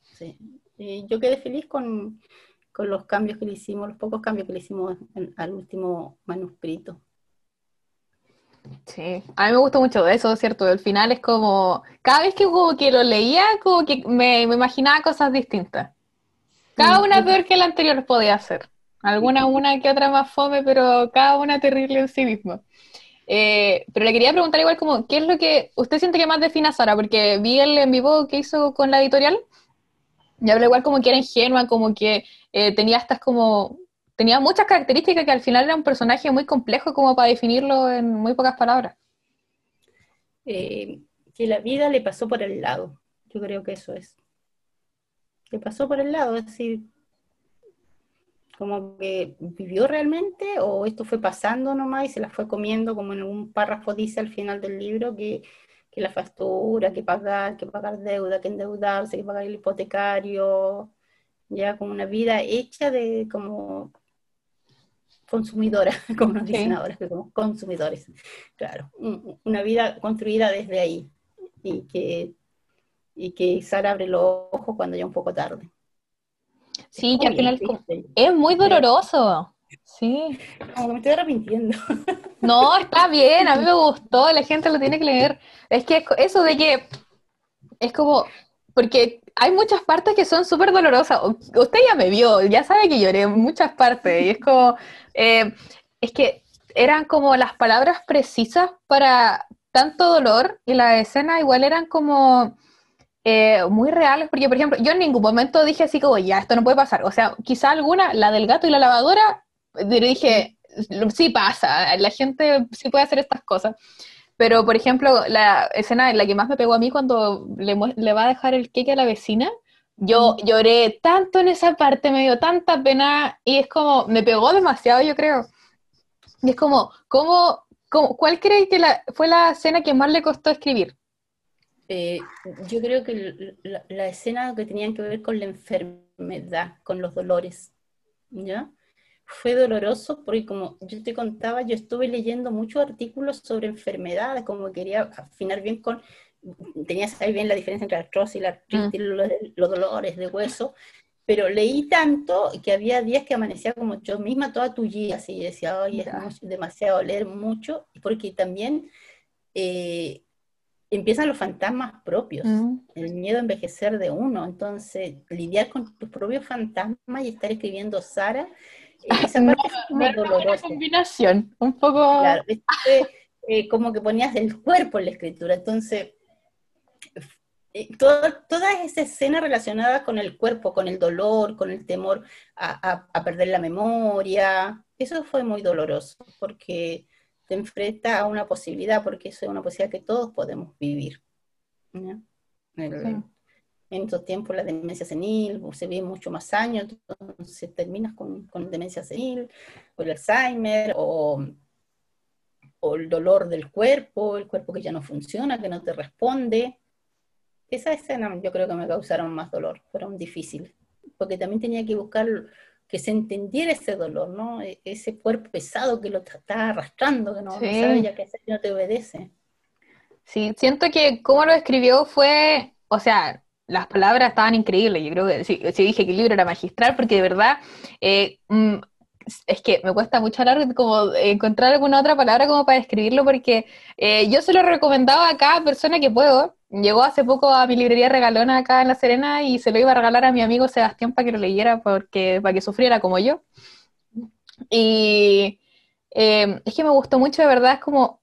Sí. yo quedé feliz con, los cambios que le hicimos, los pocos cambios que le hicimos al último manuscrito. Sí, a mí me gustó mucho eso, ¿cierto? El final es como, cada vez que, como que lo leía, como que me, imaginaba cosas distintas. Cada mm, una peor que la anterior podía ser. Alguna [laughs] una que otra más fome, pero cada una terrible en sí misma. Eh, pero le quería preguntar igual como, ¿qué es lo que usted siente que más define a Sara? Porque vi el en vivo que hizo con la editorial y habla igual como que era ingenua, como que eh, tenía estas como tenía muchas características que al final era un personaje muy complejo como para definirlo en muy pocas palabras. Eh, que la vida le pasó por el lado, yo creo que eso es. Le pasó por el lado, es decir, como que vivió realmente o esto fue pasando nomás y se la fue comiendo, como en un párrafo dice al final del libro, que, que la factura, que pagar, que pagar deuda, que endeudarse, que pagar el hipotecario, ya como una vida hecha de como consumidora, [laughs] como nos dicen ahora, que somos consumidores. Claro, una vida construida desde ahí y que, y que Sara abre los ojos cuando ya un poco tarde. Sí, que al final es muy doloroso. Sí. Como me estoy arrepintiendo. [laughs] No, está bien, a mí me gustó, la gente lo tiene que leer. Es que eso de que es como, porque hay muchas partes que son súper dolorosas. Usted ya me vio, ya sabe que lloré en muchas partes. Y es como, eh, es que eran como las palabras precisas para tanto dolor y la escena igual eran como eh, muy reales, porque por ejemplo, yo en ningún momento dije así como, ya, esto no puede pasar. O sea, quizá alguna, la del gato y la lavadora, dije, sí pasa, la gente sí puede hacer estas cosas. Pero, por ejemplo, la escena en la que más me pegó a mí cuando le, le va a dejar el cake a la vecina, yo lloré tanto en esa parte, me dio tanta pena y es como, me pegó demasiado, yo creo. Y es como, ¿cómo, cuál crees que fue la escena que más le costó escribir? Eh, yo creo que la, escena que tenían que ver con la enfermedad, con los dolores, ¿ya? Fue doloroso porque como yo te contaba, yo estuve leyendo muchos artículos sobre enfermedades, como quería afinar bien con tenías ahí bien la diferencia entre la artrosis y la artritis, mm. los, dolores de hueso, pero leí tanto que había días que amanecía como yo misma toda tuya, así, decía, ay, es demasiado leer mucho, porque también eh, empiezan los fantasmas propios, mm. el miedo a envejecer de uno, entonces lidiar con tus propios fantasmas y estar escribiendo Sara, esa parte es como dolorosa. combinación, un poco... Claro, [laughs] eh, como que ponías el cuerpo en la escritura, entonces eh, toda esa escena relacionada con el cuerpo, con el dolor, con el temor a, perder la memoria, eso fue muy doloroso, porque te enfrenta a una posibilidad, porque eso es una posibilidad que todos podemos vivir. En estos tiempos la demencia senil se vive mucho más años, entonces terminas con, demencia senil, o el Alzheimer, o, o el dolor del cuerpo, el cuerpo que ya no funciona, que no te responde esa escena yo creo que me causaron más dolor, fueron difíciles, porque también tenía que buscar que se entendiera ese dolor, ¿no? E, ese cuerpo pesado que lo está arrastrando, que no, sabe ya qué hacer no te obedece. Sí, siento que cómo lo escribió fue, o sea, las palabras estaban increíbles, yo creo que sí, dije que el libro era magistral, porque de verdad, eh, mm, es que me cuesta mucho hablar, como encontrar alguna otra palabra como para describirlo, porque eh, yo se lo recomendaba a cada persona que puedo, Llegó hace poco a mi librería regalona acá en La Serena y se lo iba a regalar a mi amigo Sebastián para que lo leyera, porque, para que sufriera como yo. Y em, es que me gustó mucho, de verdad, es como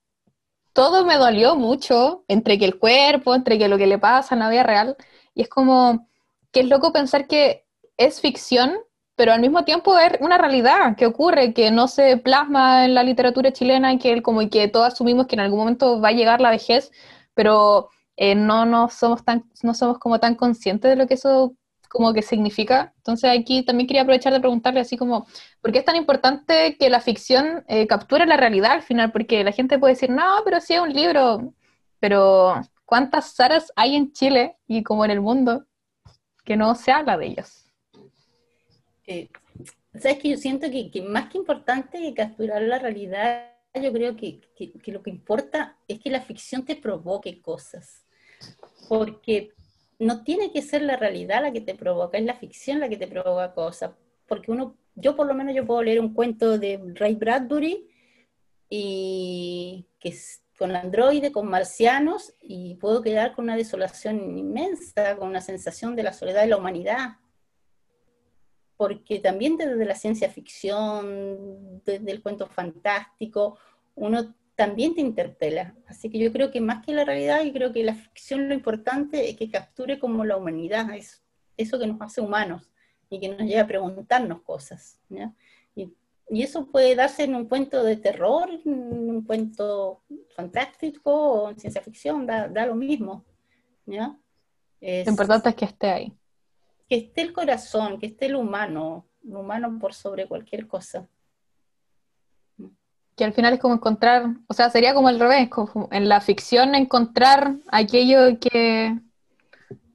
todo me dolió mucho, entre que el cuerpo, entre que lo que le pasa en la vida real, y es como que es loco pensar que es ficción, pero al mismo tiempo es una realidad que ocurre, que no se plasma en la literatura chilena y que como y que todos asumimos que en algún momento va a llegar la vejez, pero eh, no, no, somos tan, no somos como tan conscientes de lo que eso como que significa. Entonces aquí también quería aprovechar de preguntarle así como, ¿por qué es tan importante que la ficción eh, capture la realidad al final? Porque la gente puede decir, no, pero sí es un libro, pero ¿cuántas Saras hay en Chile y como en el mundo que no se habla de ellos? Eh, Sabes que yo siento que, que, más que importante que capturar la realidad, yo creo que, que, lo que importa es que la ficción te provoque cosas porque no tiene que ser la realidad la que te provoca, es la ficción la que te provoca cosas, porque uno, yo por lo menos yo puedo leer un cuento de Ray Bradbury y que es con androide, con marcianos, y puedo quedar con una desolación inmensa, con una sensación de la soledad de la humanidad. Porque también desde la ciencia ficción, desde el cuento fantástico, uno también te interpela. Así que yo creo que más que la realidad, yo creo que la ficción lo importante es que capture como la humanidad, es eso que nos hace humanos y que nos lleva a preguntarnos cosas. Y, eso puede darse en un cuento de terror, en un cuento fantástico o en ciencia ficción, da, lo mismo. lo importante es que esté ahí. Que esté el corazón, que esté el humano, el humano por sobre cualquier cosa que al final es como encontrar, o sea, sería como al revés, como en la ficción encontrar aquello que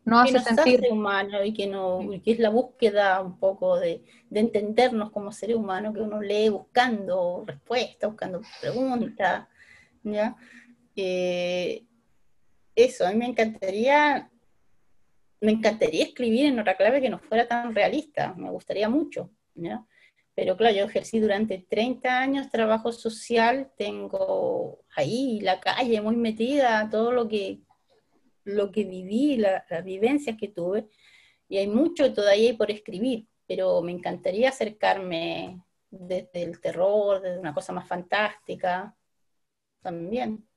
no hace sentir humano y que no que es la búsqueda un poco de, entendernos como seres humanos que uno lee buscando respuestas, buscando preguntas, ¿ya? Eh, eso, a mí me encantaría me encantaría escribir en otra clave que no fuera tan realista, me gustaría mucho, ¿ya? Pero claro, yo ejercí durante 30 años trabajo social, tengo ahí la calle muy metida, todo lo que, lo que viví, las vivencias que tuve, y hay mucho todavía por escribir, pero me encantaría acercarme desde el terror, desde una cosa más fantástica, también.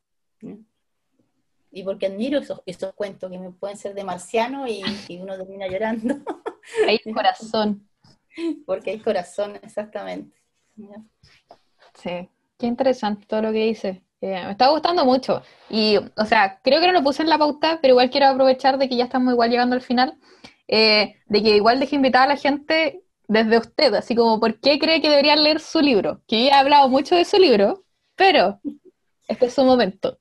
Y porque admiro esos, esos cuentos que me pueden ser de marciano y, y uno termina llorando. [laughs] Hay corazón. [laughs] Porque hay corazón, exactamente. Sí, qué interesante todo lo que dice. Eh, me está gustando mucho. Y, o sea, creo que no lo puse en la pauta, pero igual quiero aprovechar de que ya estamos igual llegando al final, eh, de que igual deje invitar a la gente desde usted, así como, ¿por qué cree que deberían leer su libro? Que he hablado mucho de su libro, pero este es su momento.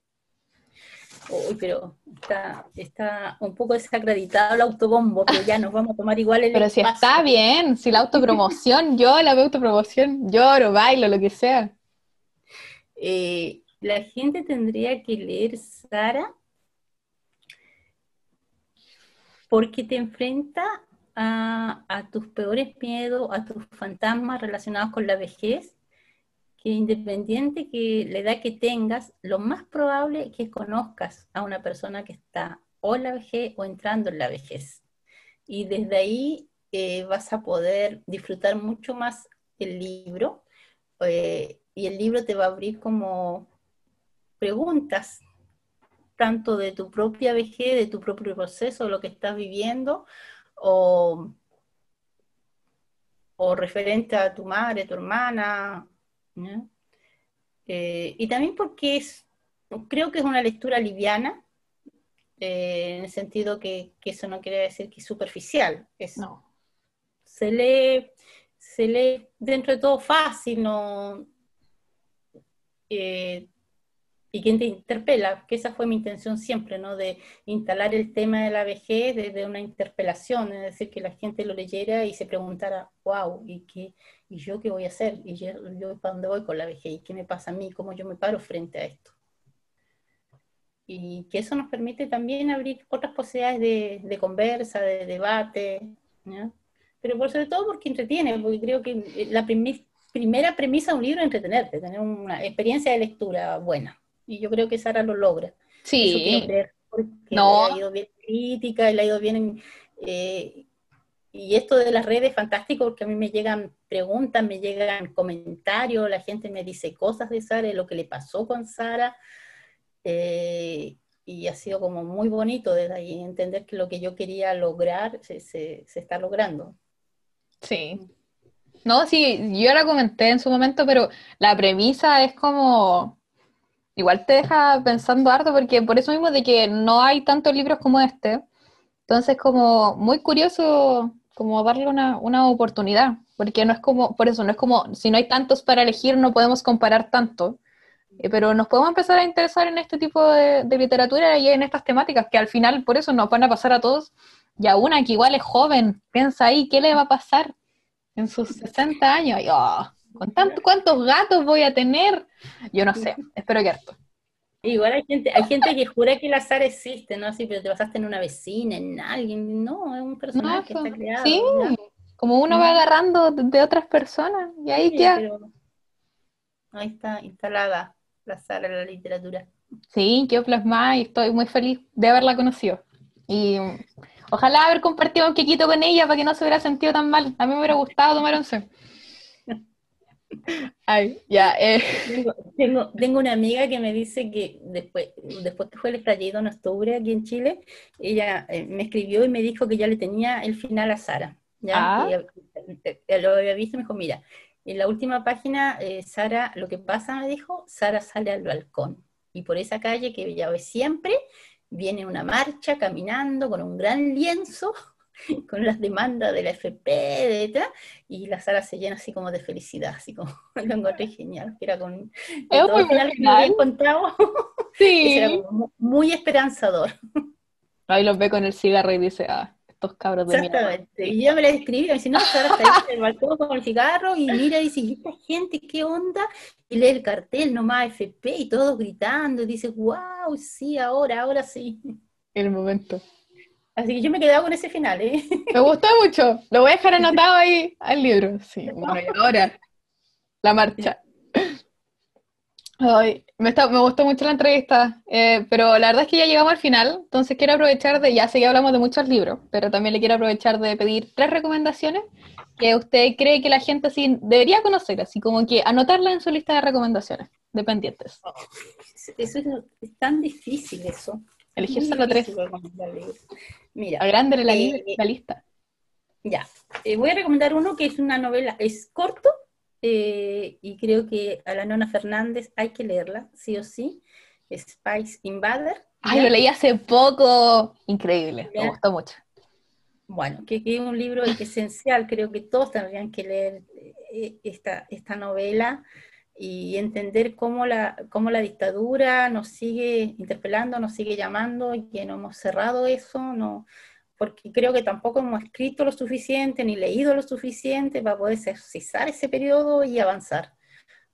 Uy, pero está, está un poco desacreditado el autobombo, pero ya nos vamos a tomar igual el [laughs] Pero si está bien, si la autopromoción, yo la autopromoción, lloro, bailo, lo que sea. Eh, la gente tendría que leer Sara porque te enfrenta a, tus peores miedos, a tus fantasmas relacionados con la vejez, que independiente que la edad que tengas, lo más probable es que conozcas a una persona que está o en la vejez o entrando en la vejez. Y desde ahí eh, vas a poder disfrutar mucho más el libro eh, y el libro te va a abrir como preguntas, tanto de tu propia vejez, de tu propio proceso, de lo que estás viviendo, o, o referente a tu madre, tu hermana, eh, y también porque es, creo que es una lectura liviana, eh, en el sentido que, eso no quiere decir que es superficial. Es, no. Se lee, se lee dentro de todo fácil, no, eh, y quien te interpela, que esa fue mi intención siempre, ¿no? De instalar el tema de la vejez desde una interpelación, es decir, que la gente lo leyera y se preguntara, wow, ¿y, qué, y yo qué voy a hacer? ¿Y yo, para dónde voy con la vejez? ¿Y qué me pasa a mí? ¿Cómo yo me paro frente a esto? Y que eso nos permite también abrir otras posibilidades de, conversa, de debate, pero por sobre todo porque entretiene, porque creo que la primera premisa de un libro es entretenerte, tener una experiencia de lectura buena y yo creo que Sara lo logra. Sí. porque no. le ha ido bien crítica, le ha ido bien... Eh, y esto de las redes es fantástico porque a mí me llegan preguntas, me llegan comentarios, la gente me dice cosas de Sara, de lo que le pasó con Sara. Eh, y ha sido como muy bonito desde ahí entender que lo que yo quería lograr se, se, se, está logrando. Sí. No, sí, yo la comenté en su momento, pero la premisa es como igual te deja pensando harto porque por eso mismo de que no hay tantos libros como este, entonces como muy curioso como darle una, oportunidad, porque no es como, por eso no es como, si no hay tantos para elegir no podemos comparar tanto, eh, pero nos podemos empezar a interesar en este tipo de, literatura y en estas temáticas que al final por eso nos van a pasar a todos, y a una que igual es joven, piensa ahí, ¿qué le va a pasar en sus 60 años? Y, oh, ¿Con tanto, cuántos gatos voy a tener? Yo no sé, espero que harto. Igual hay gente, hay gente que jura que el azar existe, ¿no? Sí, pero te basaste en una vecina, en alguien. No, es un personaje que está creado. Sí, como uno va agarrando de otras personas y ahí ya. Ahí está instalada la Sara en la literatura. Sí, quedó plasmada y estoy muy feliz de haberla conocido. Y ojalá haber compartido un quequito con ella para que no se hubiera sentido tan mal. A mí me hubiera gustado tomar once. Ay, ya. Eh. Tengo, tengo, una amiga que me dice que después, después que fue el estallido en octubre aquí en Chile, ella eh, me escribió y me dijo que ya le tenía el final a Sara. ¿ya? Ah. Eh, lo había visto y me dijo, mira, en la última página, Sara, lo que pasa, me dijo, Sara sale al balcón. Y por esa calle que ella ve siempre, viene una marcha caminando con un gran lienzo [laughs] con las demandas de la FP, de y la sala se llena así como de felicidad, así como [laughs] lo encontré genial, que era con es todo el final que me había encontrado, [laughs] sí. era muy esperanzador. Ahí los ve con el cigarro y dice, ah, estos cabros de Exactamente, y yo me la escribí, me dice, no, Sara está ahí en el balcón con el cigarro, y mira, y dice, ¿y esta gente qué onda? Y lee el cartel, nomás FP, y todos gritando, y dice, wow, sí, ahora, ahora sí. El momento. Así que yo me quedaba con ese final, ¿eh? [laughs] Me gustó mucho. Lo voy a dejar anotado ahí al libro. Sí, bueno, y ahora la marcha. Ay, me, me, gustó mucho la entrevista, eh, pero la verdad es que ya llegamos al final, entonces quiero aprovechar de, ya sé que hablamos de muchos libros, pero también le quiero aprovechar de pedir tres recomendaciones que usted cree que la gente sí debería conocer, así como que anotarla en su lista de recomendaciones, dependientes. Eso es tan difícil eso. Elegir solo tres. Mira. grande la, eh, la lista. Ya. Eh, voy a recomendar uno que es una novela, es corto, eh, y creo que a la Nona Fernández hay que leerla, sí o sí. Spice Invader. Ay, lo leí hace poco. Increíble, me gustó mucho. Bueno, que, es un libro esencial, creo que todos tendrían que leer esta, esta novela y entender cómo la, cómo la dictadura nos sigue interpelando, nos sigue llamando y que no hemos cerrado eso, no, porque creo que tampoco hemos escrito lo suficiente ni leído lo suficiente para poder cesar ese periodo y avanzar.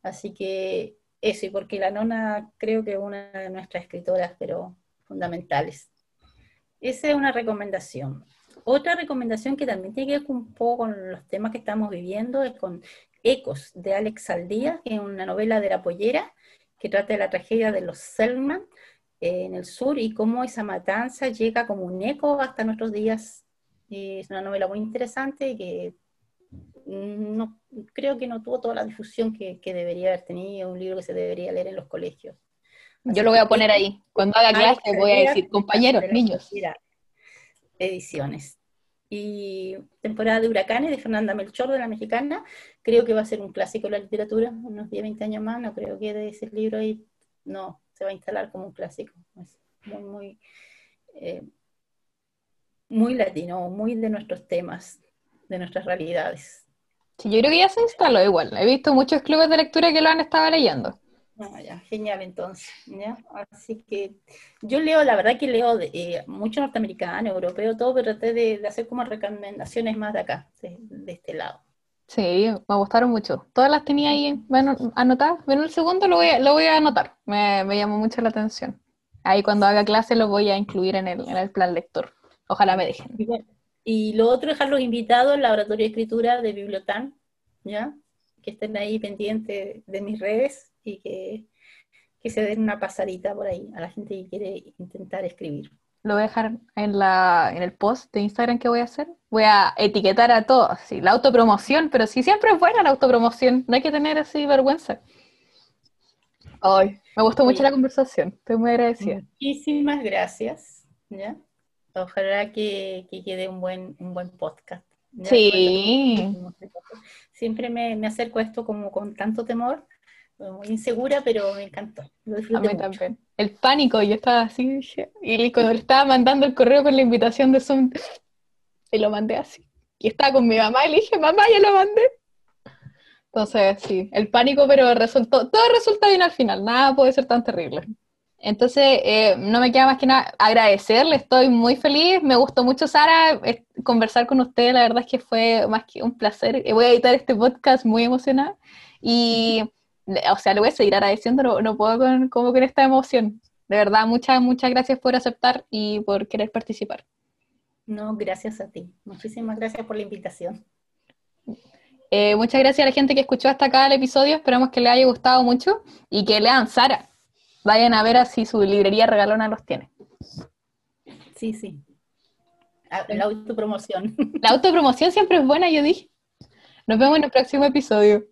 Así que eso, y porque la nona creo que es una de nuestras escritoras, pero fundamentales. Esa es una recomendación. otra recomendación que también tiene que ver un poco con los temas que estamos viviendo es con Ecos de Alex Saldía, que es una novela de la pollera que trata de la tragedia de los Selman eh, en el sur y cómo esa matanza llega como un eco hasta nuestros días. es una novela muy interesante que no, creo que no tuvo toda la difusión que, debería haber tenido, un libro que se debería leer en los colegios. Yo lo voy a poner ahí. Cuando haga clase voy a decir, compañeros, niños. Ediciones. Y temporada de huracanes de Fernanda Melchor, de la mexicana, creo que va a ser un clásico de la literatura, unos 10, 20 años más, no creo que de ese libro ahí, no, se va a instalar como un clásico. Es muy, muy, eh, muy latino, muy de nuestros temas, de nuestras realidades. Sí, yo creo que ya se instaló igual. He visto muchos clubes de lectura que lo han estado leyendo. Ah, ya, genial entonces. Así que yo leo, la verdad que leo de, eh, mucho norteamericano, europeo, todo, pero traté de, hacer como recomendaciones más de acá, de, este lado. Sí, me gustaron mucho. Todas las tenía ahí bueno, anotadas. Bueno, el segundo lo voy a, lo voy a anotar. Me, me, llamó mucho la atención. Ahí cuando haga clase lo voy a incluir en el, en el plan lector. Ojalá me dejen. Y lo otro, dejar los invitados al laboratorio de escritura de Bibliotán, ¿ya? Que estén ahí pendientes de mis redes y que, se den una pasadita por ahí a la gente que quiere intentar escribir. Lo voy a dejar en, la, en el post de Instagram que voy a hacer. Voy a etiquetar a todos, sí, la autopromoción, pero sí siempre es buena la autopromoción, no hay que tener así vergüenza. Ay, me gustó mucho la conversación, estoy muy agradecida. Muchísimas gracias. ¿ya? Ojalá que, quede un buen, un buen podcast. Sí. Siempre me, me, acerco a esto como con tanto temor, muy insegura, pero me encantó. a mí también. El pánico, yo estaba así, y cuando le estaba mandando el correo con la invitación de Zoom, y lo mandé así. Y estaba con mi mamá y le dije, mamá, ya lo mandé. Entonces, sí, el pánico, pero resultó, todo resulta bien al final, nada puede ser tan terrible. Entonces, eh, no me queda más que nada agradecerle, estoy muy feliz, me gustó mucho Sara, conversar con usted, la verdad es que fue más que un placer, eh, voy a editar este podcast muy emocionada y, [laughs] o sea, le voy a seguir agradeciendo, no, puedo con, como con esta emoción. De verdad, muchas, muchas gracias por aceptar y por querer participar. No, gracias a ti. Muchísimas gracias por la invitación. Eh, muchas gracias a la gente que escuchó hasta acá el episodio, esperamos que le haya gustado mucho y que lean Sara vayan a ver si su librería regalona los tiene. Sí, sí. Ah, la autopromoción. La autopromoción siempre es buena, yo dije. Nos vemos en el próximo episodio.